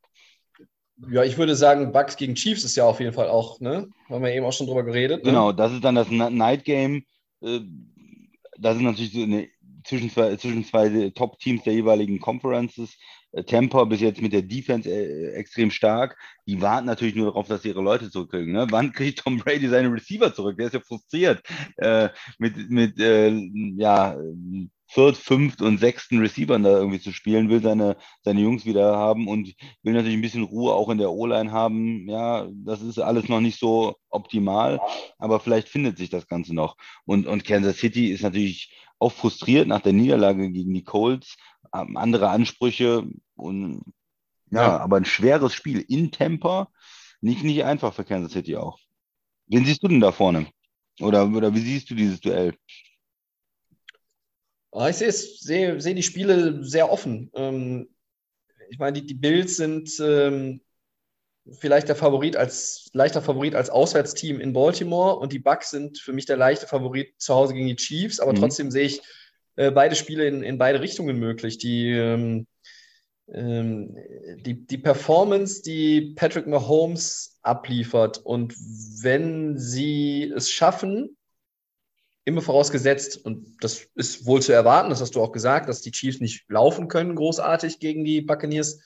Ja, ich würde sagen, Bucks gegen Chiefs ist ja auf jeden Fall auch, ne? Haben wir eben auch schon drüber geredet. Ne? Genau, das ist dann das Night Game. Äh, das ist natürlich so eine, zwischen zwei, zwischen zwei Top-Teams der jeweiligen Conferences. Äh, Tampa bis jetzt mit der Defense äh, extrem stark. Die warten natürlich nur darauf, dass sie ihre Leute zurückkriegen. Ne? Wann kriegt Tom Brady seine Receiver zurück? Der ist ja frustriert äh, mit, mit äh, ja, Viert-, Fünft- und Sechsten Receivern da irgendwie zu spielen, will seine, seine Jungs wieder haben und will natürlich ein bisschen Ruhe auch in der O-Line haben. Ja, das ist alles noch nicht so optimal, aber vielleicht findet sich das Ganze noch. Und, und Kansas City ist natürlich auch frustriert nach der Niederlage gegen die Colts, haben andere Ansprüche und ja, ja. aber ein schweres Spiel in Temper, nicht, nicht einfach für Kansas City auch. Wen siehst du denn da vorne? Oder, oder wie siehst du dieses Duell? Ah, ich sehe, sehe, sehe die Spiele sehr offen. Ähm, ich meine, die, die Bills sind ähm, vielleicht der Favorit als leichter Favorit als Auswärtsteam in Baltimore und die Bucks sind für mich der leichte Favorit zu Hause gegen die Chiefs, aber mhm. trotzdem sehe ich äh, beide Spiele in, in beide Richtungen möglich. Die, ähm, ähm, die, die Performance, die Patrick Mahomes abliefert und wenn sie es schaffen, immer vorausgesetzt, und das ist wohl zu erwarten, das hast du auch gesagt, dass die Chiefs nicht laufen können, großartig gegen die Buccaneers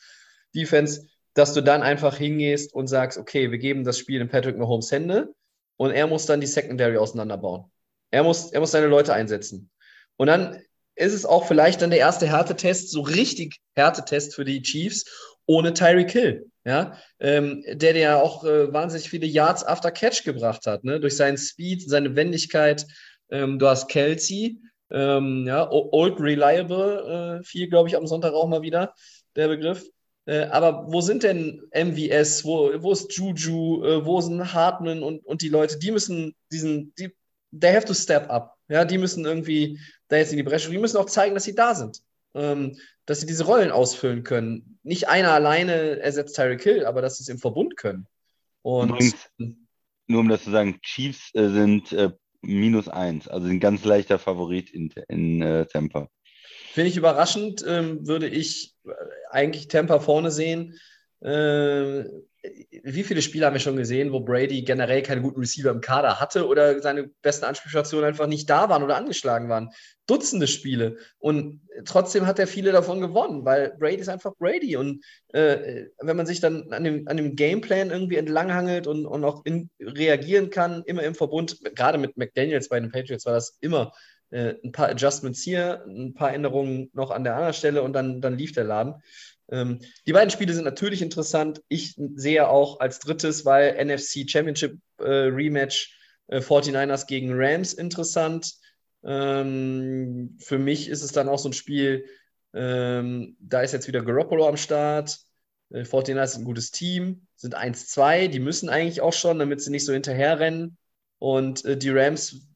Defense, dass du dann einfach hingehst und sagst, okay, wir geben das Spiel in Patrick Mahomes Hände und er muss dann die Secondary auseinanderbauen. Er muss, er muss seine Leute einsetzen. Und dann ist es auch vielleicht dann der erste Härtetest, so richtig Härtetest für die Chiefs ohne Tyreek Hill, ja, ähm, der ja auch äh, wahnsinnig viele Yards after Catch gebracht hat, ne? durch seinen Speed, seine Wendigkeit, ähm, du hast Kelsey, ähm, ja, Old Reliable, äh, viel, glaube ich, am Sonntag auch mal wieder, der Begriff. Äh, aber wo sind denn MVS, wo, wo ist Juju, äh, wo sind Hartman und, und die Leute, die müssen diesen, die, they have to step up. Ja, die müssen irgendwie da jetzt in die Bresche, die müssen auch zeigen, dass sie da sind. Ähm, dass sie diese Rollen ausfüllen können. Nicht einer alleine ersetzt Tyreek Hill, aber dass sie es im Verbund können. Und Übrigens, nur um das zu sagen, Chiefs äh, sind äh, minus eins, also ein ganz leichter Favorit in, in äh, Tampa. Finde ich überraschend, ähm, würde ich äh, eigentlich Tampa vorne sehen. Äh, wie viele Spiele haben wir schon gesehen, wo Brady generell keine guten Receiver im Kader hatte oder seine besten Anspielstationen einfach nicht da waren oder angeschlagen waren? Dutzende Spiele. Und trotzdem hat er viele davon gewonnen, weil Brady ist einfach Brady. Und äh, wenn man sich dann an dem, an dem Gameplan irgendwie entlanghangelt und, und auch in, reagieren kann, immer im Verbund, gerade mit McDaniels bei den Patriots war das immer äh, ein paar Adjustments hier, ein paar Änderungen noch an der anderen Stelle und dann, dann lief der Laden. Ähm, die beiden Spiele sind natürlich interessant. Ich sehe auch als drittes, weil NFC Championship äh, Rematch äh, 49ers gegen Rams interessant. Ähm, für mich ist es dann auch so ein Spiel, ähm, da ist jetzt wieder Garoppolo am Start. Äh, 49ers ist ein gutes Team, sind 1-2, die müssen eigentlich auch schon, damit sie nicht so hinterherrennen. Und äh, die Rams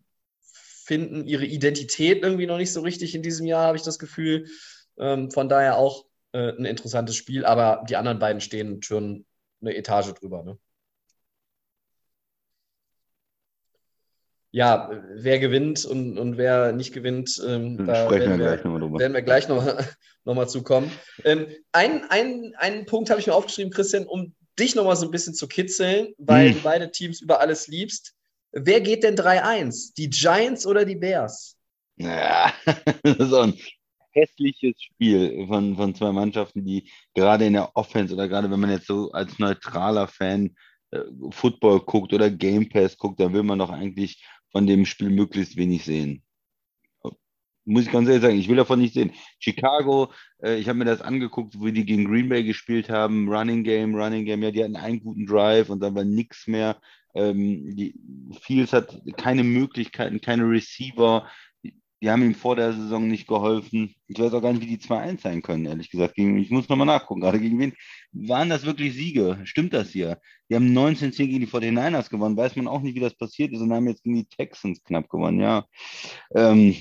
finden ihre Identität irgendwie noch nicht so richtig in diesem Jahr, habe ich das Gefühl. Ähm, von daher auch äh, ein interessantes Spiel, aber die anderen beiden stehen schon eine Etage drüber. Ne? Ja, wer gewinnt und, und wer nicht gewinnt, ähm, da werden wir, wir werden wir gleich nochmal (laughs) noch mal zukommen. Ähm, ein, ein, einen Punkt habe ich mir aufgeschrieben, Christian, um dich nochmal so ein bisschen zu kitzeln, weil hm. du beide Teams über alles liebst. Wer geht denn 3-1? Die Giants oder die Bears? Ja, (laughs) das ist auch ein hässliches Spiel von, von zwei Mannschaften, die gerade in der Offense oder gerade wenn man jetzt so als neutraler Fan äh, Football guckt oder Game Pass guckt, dann will man doch eigentlich von dem Spiel möglichst wenig sehen. Muss ich ganz ehrlich sagen, ich will davon nicht sehen. Chicago, äh, ich habe mir das angeguckt, wo die gegen Green Bay gespielt haben. Running Game, Running Game, ja, die hatten einen guten Drive und dann war nichts mehr. Ähm, die, Fields hat keine Möglichkeiten, keine Receiver. Die haben ihm vor der Saison nicht geholfen. Ich weiß auch gar nicht, wie die 2-1 sein können, ehrlich gesagt. ich muss nochmal nachgucken, gerade gegen wen. Waren das wirklich Siege? Stimmt das hier? Die haben 19-10 gegen die 49ers gewonnen. Weiß man auch nicht, wie das passiert ist und haben jetzt gegen die Texans knapp gewonnen. Ja. Ähm,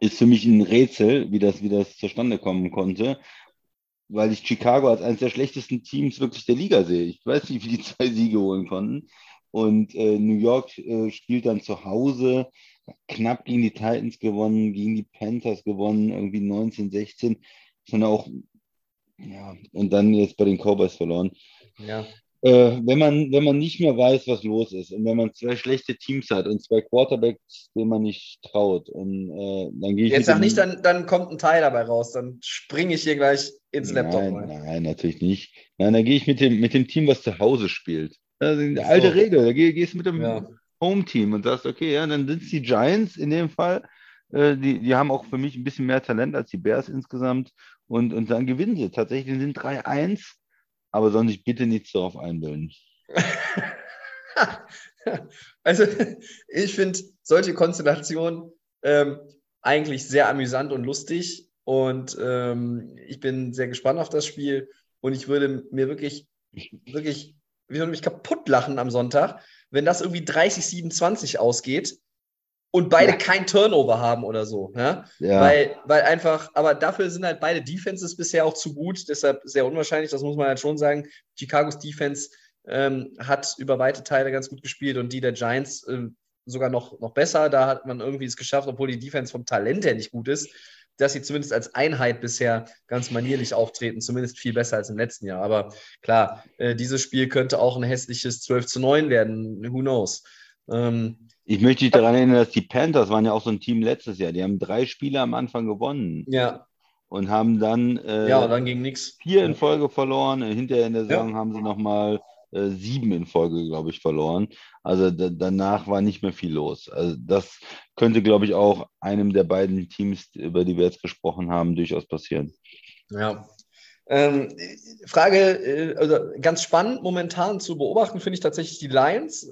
ist für mich ein Rätsel, wie das, wie das zustande kommen konnte, weil ich Chicago als eines der schlechtesten Teams wirklich der Liga sehe. Ich weiß nicht, wie die zwei Siege holen konnten. Und äh, New York äh, spielt dann zu Hause knapp gegen die Titans gewonnen, gegen die Panthers gewonnen, irgendwie 19, 16. Sondern auch, ja, und dann jetzt bei den Cowboys verloren. Ja. Äh, wenn, man, wenn man nicht mehr weiß, was los ist und wenn man zwei schlechte Teams hat und zwei Quarterbacks, denen man nicht traut, und äh, dann gehe ich. Jetzt sag nicht, dann, dann kommt ein Teil dabei raus, dann springe ich hier gleich ins Laptop. Nein, rein. nein, natürlich nicht. Nein, dann gehe ich mit dem, mit dem Team, was zu Hause spielt. Das ist eine alte so. Regel. Da gehst du mit dem, ja. Home-Team und sagst, okay, ja, dann sind es die Giants in dem Fall. Äh, die, die haben auch für mich ein bisschen mehr Talent als die Bears insgesamt. Und, und dann gewinnen sie. Tatsächlich sind 3-1, aber sollen sich bitte nicht darauf einbilden. (laughs) also, ich finde solche Konstellationen ähm, eigentlich sehr amüsant und lustig. Und ähm, ich bin sehr gespannt auf das Spiel. Und ich würde mir wirklich, wirklich, ich würde mich kaputt lachen am Sonntag, wenn das irgendwie 30-27 ausgeht und beide ja. kein Turnover haben oder so. Ja? ja? Weil, weil einfach, aber dafür sind halt beide Defenses bisher auch zu gut, deshalb sehr unwahrscheinlich, das muss man halt schon sagen. Chicagos Defense ähm, hat über weite Teile ganz gut gespielt und die der Giants äh, sogar noch, noch besser. Da hat man irgendwie es geschafft, obwohl die Defense vom Talent her nicht gut ist, dass sie zumindest als Einheit bisher ganz manierlich auftreten, zumindest viel besser als im letzten Jahr. Aber klar, äh, dieses Spiel könnte auch ein hässliches 12 zu 9 werden. Who knows? Ähm, ich möchte dich daran erinnern, dass die Panthers waren ja auch so ein Team letztes Jahr. Die haben drei Spiele am Anfang gewonnen. Ja. Und haben dann, äh, ja, dann ging nichts. Vier in Folge verloren. Hinterher in der Saison ja. haben sie nochmal äh, sieben in Folge, glaube ich, verloren. Also danach war nicht mehr viel los. Also das könnte, glaube ich, auch einem der beiden Teams, über die wir jetzt gesprochen haben, durchaus passieren. Ja. Ähm, Frage, äh, also ganz spannend momentan zu beobachten, finde ich tatsächlich die Lions.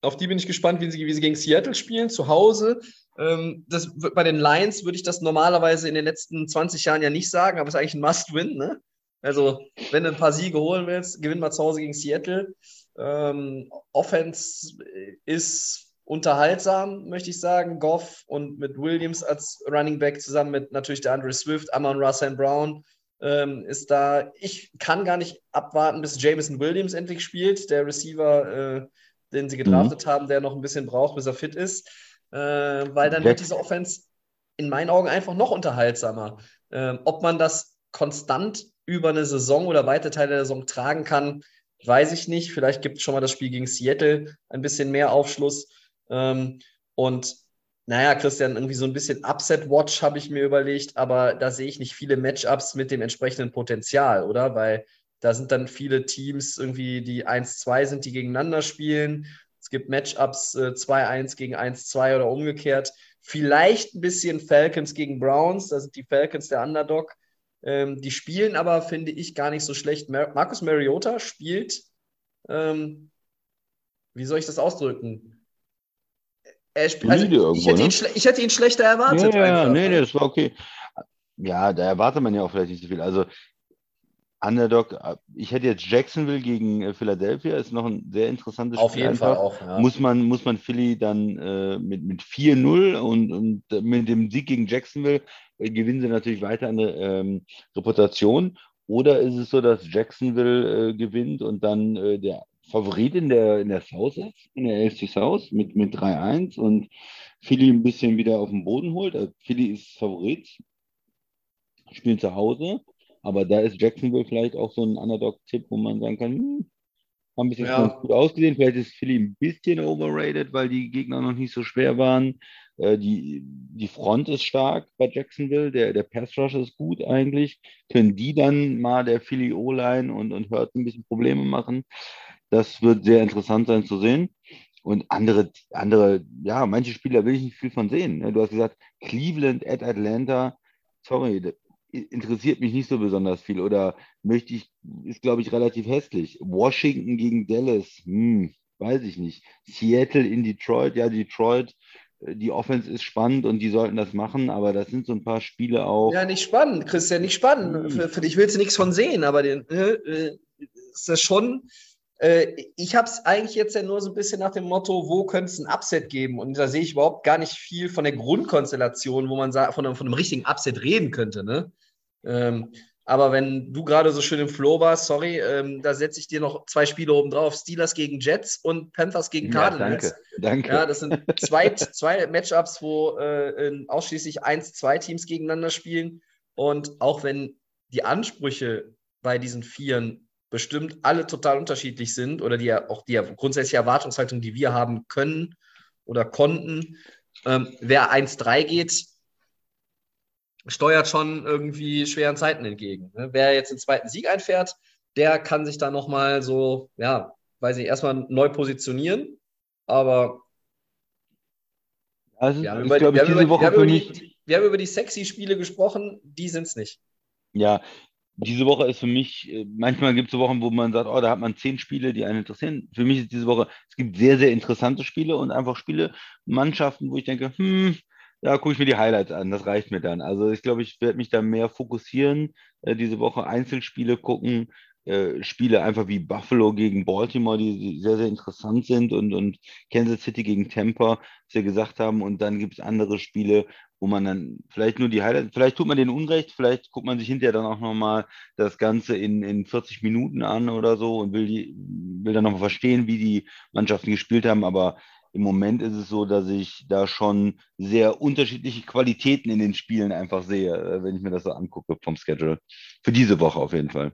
Auf die bin ich gespannt, wie sie, wie sie gegen Seattle spielen, zu Hause. Ähm, das, bei den Lions würde ich das normalerweise in den letzten 20 Jahren ja nicht sagen, aber es ist eigentlich ein Must-Win. Ne? Also, wenn du ein paar Siege holen willst, gewinn mal zu Hause gegen Seattle. Ähm, Offense ist unterhaltsam, möchte ich sagen. Goff und mit Williams als Running Back zusammen mit natürlich der Andre Swift, Amon Russell Brown ähm, ist da. Ich kann gar nicht abwarten, bis Jameson Williams endlich spielt, der Receiver, äh, den sie gedraftet mhm. haben, der noch ein bisschen braucht, bis er fit ist. Äh, weil dann wird diese Offense in meinen Augen einfach noch unterhaltsamer. Ähm, ob man das konstant über eine Saison oder weite Teile der Saison tragen kann, weiß ich nicht. Vielleicht gibt schon mal das Spiel gegen Seattle ein bisschen mehr Aufschluss. Ähm, und naja, Christian, irgendwie so ein bisschen Upset-Watch habe ich mir überlegt, aber da sehe ich nicht viele Matchups mit dem entsprechenden Potenzial, oder? Weil da sind dann viele Teams irgendwie, die 1-2 sind, die gegeneinander spielen. Es gibt Matchups äh, 2-1 gegen 1-2 oder umgekehrt. Vielleicht ein bisschen Falcons gegen Browns, da sind die Falcons der Underdog. Ähm, die spielen aber, finde ich, gar nicht so schlecht. Mar Marcus Mariota spielt, ähm, wie soll ich das ausdrücken? Er spielt, also, ich, hätte ihn, ich hätte ihn schlechter erwartet. Ja, ja, einfach. nee, nee, das war okay. Ja, da erwartet man ja auch vielleicht nicht so viel. Also Underdog, äh, ich hätte jetzt Jacksonville gegen äh, Philadelphia, ist noch ein sehr interessantes Auf Spiel jeden Fall einfach. auch. Ja. Muss man, muss man Philly dann äh, mit, mit 4-0 und, und mit dem Sieg gegen Jacksonville gewinnen sie natürlich weiter eine ähm, Reputation. Oder ist es so, dass Jacksonville äh, gewinnt und dann äh, der Favorit in der, in der South ist, in der AFC South mit, mit 3-1 und Philly ein bisschen wieder auf den Boden holt? Also Philly ist Favorit, spielen zu Hause. Aber da ist Jacksonville vielleicht auch so ein Underdog-Tipp, wo man sagen kann, hm, haben bis jetzt Ja. ganz gut ausgesehen. Vielleicht ist Philly ein bisschen overrated, weil die Gegner noch nicht so schwer waren. Äh, die, die Front ist stark bei Jacksonville, der, der Pass Rush ist gut eigentlich. Können die dann mal der Philly O-Line und, und Hurt ein bisschen Probleme machen? Das wird sehr interessant sein zu sehen. Und andere, andere, ja, manche Spieler will ich nicht viel von sehen. ne? Du hast gesagt, Cleveland at Atlanta, sorry, interessiert mich nicht so besonders viel. Oder möchte ich, ist, glaube ich, relativ hässlich. Washington gegen Dallas, hm, weiß ich nicht. Seattle in Detroit, ja, Detroit, die Offense ist spannend und die sollten das machen, aber das sind so ein paar Spiele auch. Ja, nicht spannend, Christian, nicht spannend. Hm. Für, für dich willst du nichts von sehen, aber den, äh, äh, ist das schon. Äh, ich habe es eigentlich jetzt ja nur so ein bisschen nach dem Motto, wo könnte es ein Upset geben? Und da sehe ich überhaupt gar nicht viel von der Grundkonstellation, wo man von, einem- von einem richtigen Upset reden könnte. Ne? Ähm, aber wenn du gerade so schön im Flow warst, sorry, ähm, da setze ich dir noch zwei Spiele oben drauf: Steelers gegen Jets und Panthers gegen Ja, Cardinals. danke, danke. Ja, das sind zwei, zwei Matchups, wo äh, ausschließlich eins, zwei Teams gegeneinander spielen. Und auch wenn die Ansprüche bei diesen Vieren bestimmt alle total unterschiedlich sind oder die ja auch die grundsätzliche Erwartungshaltung, die wir haben können oder konnten, ähm, wer 1-3 geht, steuert schon irgendwie schweren Zeiten entgegen. Ne? Wer jetzt den zweiten Sieg einfährt, der kann sich da nochmal so, ja, weiß ich, erstmal neu positionieren. Aber Also, haben, über, die, wir haben über die sexy Spiele gesprochen, die sind es nicht. Ja, diese Woche ist für mich, äh, manchmal gibt es so Wochen, wo man sagt, oh, da hat man zehn Spiele, die einen interessieren. Für mich ist diese Woche, es gibt sehr, sehr interessante Spiele und einfach Spiele, Mannschaften, wo ich denke, hm, da gucke ich mir die Highlights an, das reicht mir dann. Also ich glaube, ich werde mich da mehr fokussieren, äh, diese Woche Einzelspiele gucken, äh, Spiele einfach wie Buffalo gegen Baltimore, die, die sehr, sehr interessant sind und, und Kansas City gegen Tampa, was wir gesagt haben. Und dann gibt es andere Spiele, wo man dann vielleicht nur die Highlights, vielleicht tut man denen Unrecht, vielleicht guckt man sich hinterher dann auch nochmal das Ganze in, in 40 Minuten an oder so und will, die, will dann nochmal verstehen, wie die Mannschaften gespielt haben. Aber im Moment ist es so, dass ich da schon sehr unterschiedliche Qualitäten in den Spielen einfach sehe, äh, wenn ich mir das so angucke vom Schedule. Für diese Woche auf jeden Fall.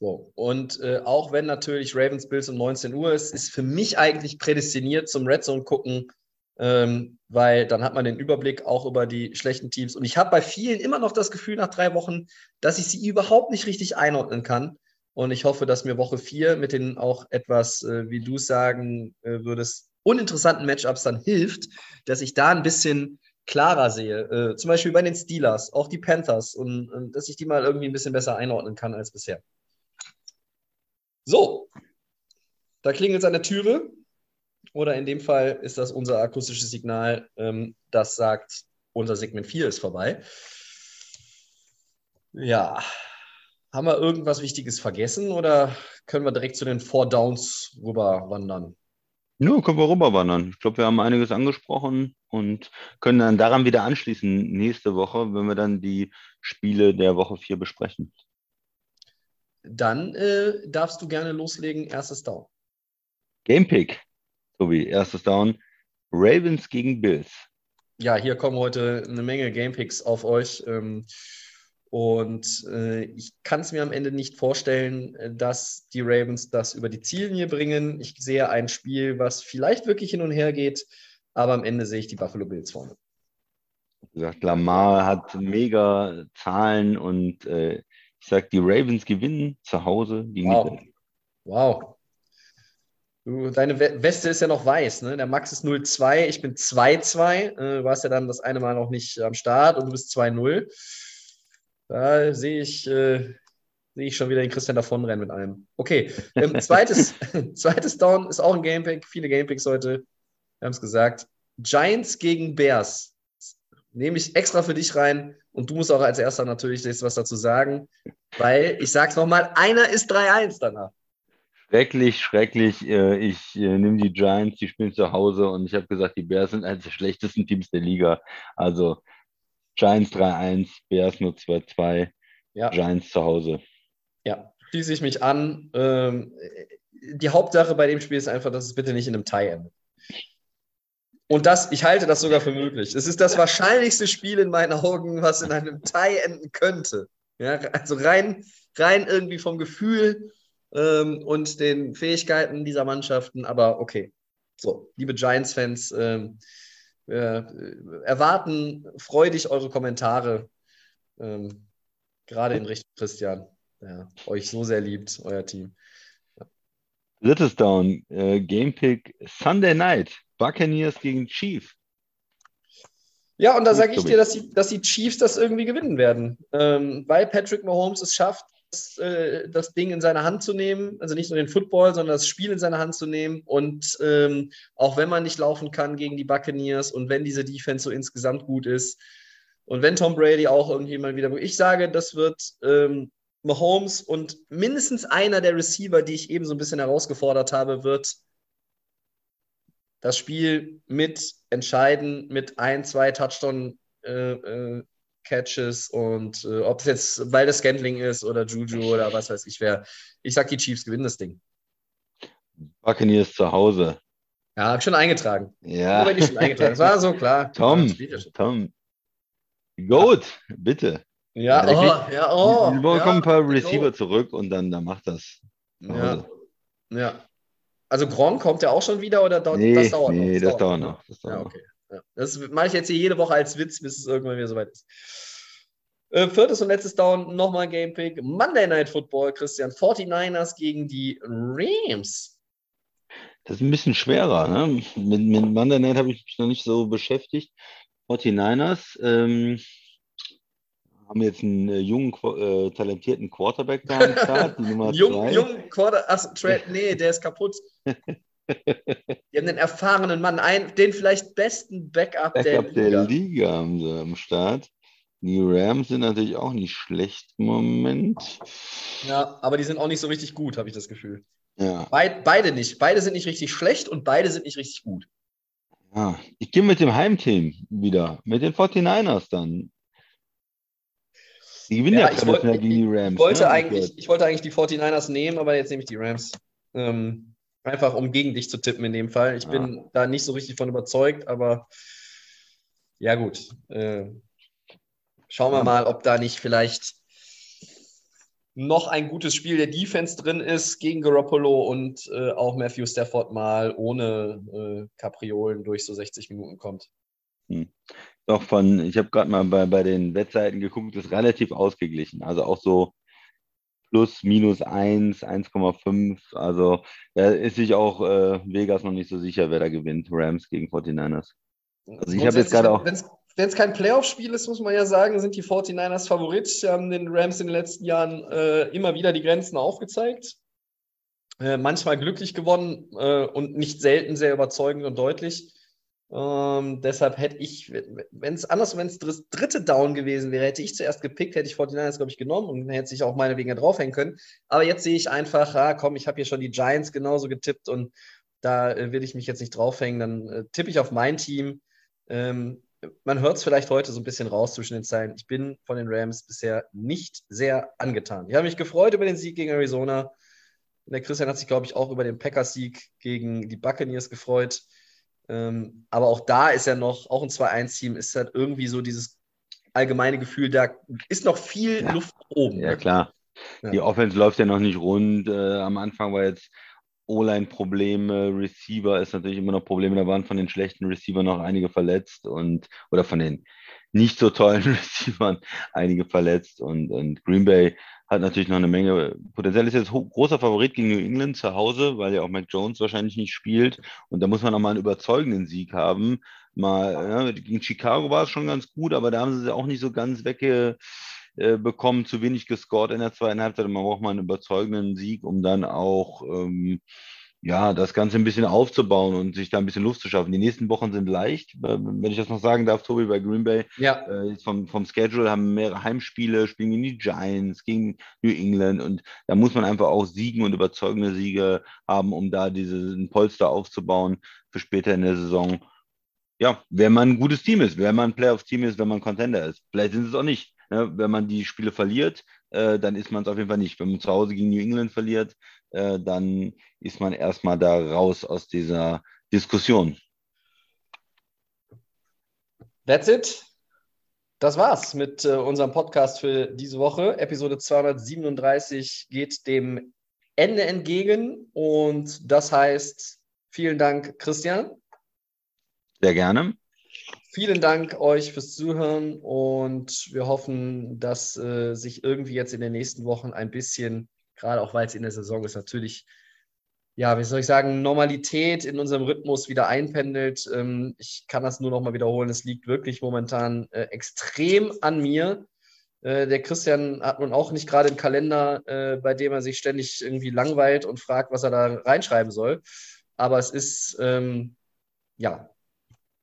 So. Und äh, auch wenn natürlich Ravens Bills um 19 Uhr ist, ist für mich eigentlich prädestiniert zum Red Zone gucken, ähm, weil dann hat man den Überblick auch über die schlechten Teams. Und ich habe bei vielen immer noch das Gefühl nach drei Wochen, dass ich sie überhaupt nicht richtig einordnen kann. Und ich hoffe, dass mir Woche vier mit den auch etwas, äh, wie du sagen äh, würdest, uninteressanten Matchups dann hilft, dass ich da ein bisschen klarer sehe. Äh, zum Beispiel bei den Steelers, auch die Panthers und, und dass ich die mal irgendwie ein bisschen besser einordnen kann als bisher. So, da klingelt es an der Türe. Oder in dem Fall ist das unser akustisches Signal, ähm, das sagt, unser Segment 4 ist vorbei. Ja, haben wir irgendwas Wichtiges vergessen oder können wir direkt zu den Four Downs rüber wandern? Ja, können wir rüberwandern. Ich glaube, wir haben einiges angesprochen und können dann daran wieder anschließen nächste Woche, wenn wir dann die Spiele der Woche 4 besprechen. Dann äh, darfst du gerne loslegen. Erstes Down. Gamepick, Tobi, erstes Down. Ravens gegen Bills. Ja, hier kommen heute eine Menge Gamepicks auf euch. Ähm, und äh, ich kann es mir am Ende nicht vorstellen, äh, dass die Ravens das über die Ziellinie bringen. Ich sehe ein Spiel, was vielleicht wirklich hin und her geht, aber am Ende sehe ich die Buffalo Bills vorne. Wie gesagt, Lamar hat mega Zahlen und äh, ich sage, die Ravens gewinnen zu Hause gegen Wow. die Bills. Wow. Du, deine Weste ist ja noch weiß, ne? Der Max ist 0-2, ich bin 2-2. Äh, du warst ja dann das eine Mal noch nicht am Start und du bist 2-0. Da sehe ich, äh, sehe ich schon wieder den Christian davonrennen mit einem. Okay, ähm, zweites, (laughs) zweites Down ist auch ein Gamepick. Viele Gamepicks heute. Wir haben es gesagt. Giants gegen Bears. Nehme ich extra für dich rein und du musst auch als erster natürlich was dazu sagen, weil ich sage es nochmal, einer ist 3-1 danach. Schrecklich, schrecklich. Äh, ich äh, nehme die Giants, die spielen zu Hause und ich habe gesagt, die Bears sind eines der schlechtesten Teams der Liga. Also Giants 3-1, Bears nur 2-2, ja. Giants zu Hause. Ja, schließe ich mich an. Ähm, die Hauptsache bei dem Spiel ist einfach, dass es bitte nicht in einem Tie endet. Und das, ich halte das sogar für möglich. Es ist das wahrscheinlichste Spiel in meinen Augen, was in einem Tie enden könnte. Ja, also rein, rein irgendwie vom Gefühl ähm, und den Fähigkeiten dieser Mannschaften. Aber okay. So, liebe Giants-Fans, ähm, erwarten freudig eure Kommentare, ähm, gerade in Richtung Christian, der euch so sehr liebt, euer Team. Drittes Down, äh, Gamepick Sunday Night, Buccaneers gegen Chiefs. Ja, und da sage ich dir, dass die, dass die Chiefs das irgendwie gewinnen werden, ähm, weil Patrick Mahomes es schafft, das, äh, das, Ding in seine Hand zu nehmen, also nicht nur den Football, sondern das Spiel in seine Hand zu nehmen. Und ähm, auch wenn man nicht laufen kann gegen die Buccaneers und wenn diese Defense so insgesamt gut ist und wenn Tom Brady auch irgendwie mal wieder, ich sage, das wird ähm, Mahomes und mindestens einer der Receiver, die ich eben so ein bisschen herausgefordert habe, wird das Spiel mit entscheiden, mit ein, zwei Touchdown äh, äh, Catches und äh, ob es jetzt weil das Scantling ist oder Juju oder was weiß ich wer. Ich sag, die Chiefs gewinnen das Ding. Buccaneers zu Hause. Ja, hab schon eingetragen. Ja. Ich schon eingetragen. Das war so klar. (laughs) Tom, ja, Tom. Goat, bitte. Ja, oh, ja, oh. Wir ja, kommen ein paar Receiver oh. zurück und dann, dann macht das. Ja. ja. Also Gron kommt ja auch schon wieder oder da, nee, das dauert nee, noch? Das, das dauert noch. noch. Das dauert ja, okay. Ja. Das mache ich jetzt hier jede Woche als Witz, bis es irgendwann wieder soweit ist. Äh, viertes und letztes Down, nochmal Gamepick. Monday Night Football, Christian. 49ers gegen die Rams. Das ist ein bisschen schwerer. Ne? Mit, mit Monday Night habe ich mich noch nicht so beschäftigt. 49ers ähm, haben jetzt einen äh, jungen, äh, talentierten Quarterback da am Start, die (laughs) Nummer Jung, zwei. Jungen Quarter, achso, (laughs) nee, der ist kaputt. (laughs) Die haben den erfahrenen Mann, ein, den vielleicht besten Backup, Backup der, Liga. der Liga haben sie am Start. Die Rams sind natürlich auch nicht schlecht im Moment. Ja, aber die sind auch nicht so richtig gut, habe ich das Gefühl. Ja. Beid, beide nicht. Beide sind nicht richtig schlecht und beide sind nicht richtig gut. Ja, ich gehe mit dem Heimteam wieder, mit den 49ers dann. Die gewinnen ja, ja traditionell gegen die Rams. Ich wollte, ne? eigentlich, ich wollte eigentlich die 49ers nehmen, aber jetzt nehme ich die Rams. Ähm, Einfach um gegen dich zu tippen in dem Fall. Ich ja. bin da nicht so richtig von überzeugt, aber ja, gut. Äh, schauen wir mal, ob da nicht vielleicht noch ein gutes Spiel der Defense drin ist gegen Garoppolo und äh, auch Matthew Stafford mal ohne äh, Kapriolen durch so 60 Minuten kommt. Hm. Doch von, ich habe gerade mal bei, bei den Wettseiten geguckt, ist relativ ausgeglichen. Also auch so plus, minus 1, 1,5. Also da ist sich auch äh, Vegas noch nicht so sicher, wer da gewinnt. Rams gegen 49ers. Also ich habe jetzt gerade auch. Wenn es kein Playoff-Spiel ist, muss man ja sagen, sind die 49ers Favorit. Sie haben den Rams in den letzten Jahren äh, immer wieder die Grenzen aufgezeigt. Äh, manchmal glücklich gewonnen äh, und nicht selten sehr überzeugend und deutlich. Ähm, deshalb hätte ich, wenn es anders, wenn es das dritte Down gewesen wäre, hätte ich zuerst gepickt, hätte ich 49ers, glaube ich, genommen und hätte sich auch meinetwegen draufhängen können. Aber jetzt sehe ich einfach, ah, komm, ich habe hier schon die Giants genauso getippt und da äh, will ich mich jetzt nicht draufhängen. Dann äh, tippe ich auf mein Team. Ähm, man hört es vielleicht heute so ein bisschen raus zwischen den Zeilen. Ich bin von den Rams bisher nicht sehr angetan. Ich habe mich gefreut über den Sieg gegen Arizona. Der Christian hat sich, glaube ich, auch über den Packers-Sieg gegen die Buccaneers gefreut. Ähm, aber auch da ist ja noch, auch ein 2-1-Team, ist halt irgendwie so dieses allgemeine Gefühl, da ist noch viel ja. Luft oben. Ja, ne? klar. Ja. Die Offense läuft ja noch nicht rund. Äh, am Anfang war jetzt O-Line-Probleme, Receiver ist natürlich immer noch Probleme. Da waren von den schlechten Receivern noch einige verletzt und oder von den nicht so tollen (laughs) Receivern einige verletzt und, und Green Bay hat natürlich noch eine Menge Potenzial. Ist jetzt großer Favorit gegen New England zu Hause, weil ja auch Mac Jones wahrscheinlich nicht spielt. Und da muss man nochmal einen überzeugenden Sieg haben. Mal, ja, gegen Chicago war es schon ganz gut, aber da haben sie es auch nicht so ganz wegbekommen, zu wenig gescored in der zweiten Halbzeit. Man braucht mal einen überzeugenden Sieg, um dann auch ähm, ja, das Ganze ein bisschen aufzubauen und sich da ein bisschen Luft zu schaffen. Die nächsten Wochen sind leicht, wenn ich das noch sagen darf, Tobi, bei Green Bay. Ja. Äh, vom, vom Schedule haben mehrere Heimspiele, spielen gegen die Giants, gegen New England und da muss man einfach auch Siegen und überzeugende Siege haben, um da diesen Polster aufzubauen für später in der Saison. Ja, wenn man ein gutes Team ist, wenn man ein Playoff-Team ist, wenn man Contender ist. Vielleicht sind es auch nicht. Ne? Wenn man die Spiele verliert, äh, dann ist man es auf jeden Fall nicht. Wenn man zu Hause gegen New England verliert, äh, dann ist man erstmal da raus aus dieser Diskussion. That's it. Das war's mit äh, unserem Podcast für diese Woche. Episode 237 geht dem Ende entgegen und das heißt, vielen Dank, Christian. Sehr gerne. Vielen Dank euch fürs Zuhören und wir hoffen, dass äh, sich irgendwie jetzt in den nächsten Wochen ein bisschen gerade auch weil es in der Saison ist, natürlich, ja, wie soll ich sagen, Normalität in unserem Rhythmus wieder einpendelt. Ähm, ich kann das nur noch mal wiederholen. Es liegt wirklich momentan äh, extrem an mir. Äh, der Christian hat nun auch nicht gerade einen Kalender, äh, bei dem er sich ständig irgendwie langweilt und fragt, was er da reinschreiben soll. Aber es ist, ähm, ja,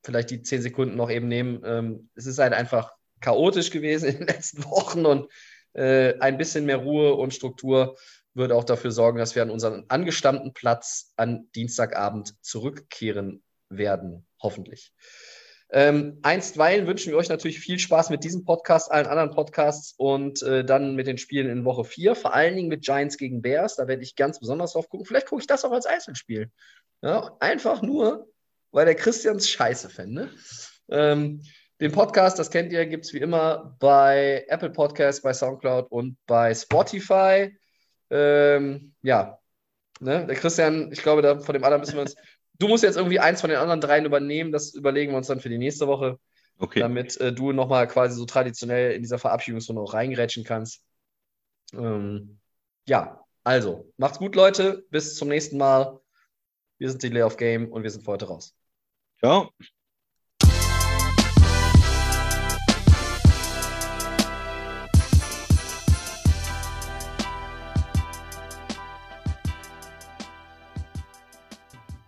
vielleicht die zehn Sekunden noch eben nehmen. Ähm, es ist halt einfach chaotisch gewesen in den letzten (laughs) Wochen und äh, ein bisschen mehr Ruhe und Struktur würde auch dafür sorgen, dass wir an unseren angestammten Platz an Dienstagabend zurückkehren werden, hoffentlich. Ähm, einstweilen wünschen wir euch natürlich viel Spaß mit diesem Podcast, allen anderen Podcasts und äh, dann mit den Spielen in Woche 4, vor allen Dingen mit Giants gegen Bears. Da werde ich ganz besonders drauf gucken. Vielleicht gucke ich das auch als Einzelspiel. Ja, einfach nur, weil der Christians scheiße fände. Ähm, den Podcast, das kennt ihr, gibt es wie immer bei Apple Podcasts, bei Soundcloud und bei Spotify. Ähm, ja, ne? der Christian, ich glaube, da, von dem anderen müssen wir uns. Du musst jetzt irgendwie eins von den anderen dreien übernehmen. Das überlegen wir uns dann für die nächste Woche. Okay. Damit äh, du nochmal quasi so traditionell in dieser Verabschiedungsrunde auch reingerätschen kannst. Ähm, ja, also, macht's gut, Leute. Bis zum nächsten Mal. Wir sind die Lay of Game und wir sind für heute raus. Ciao.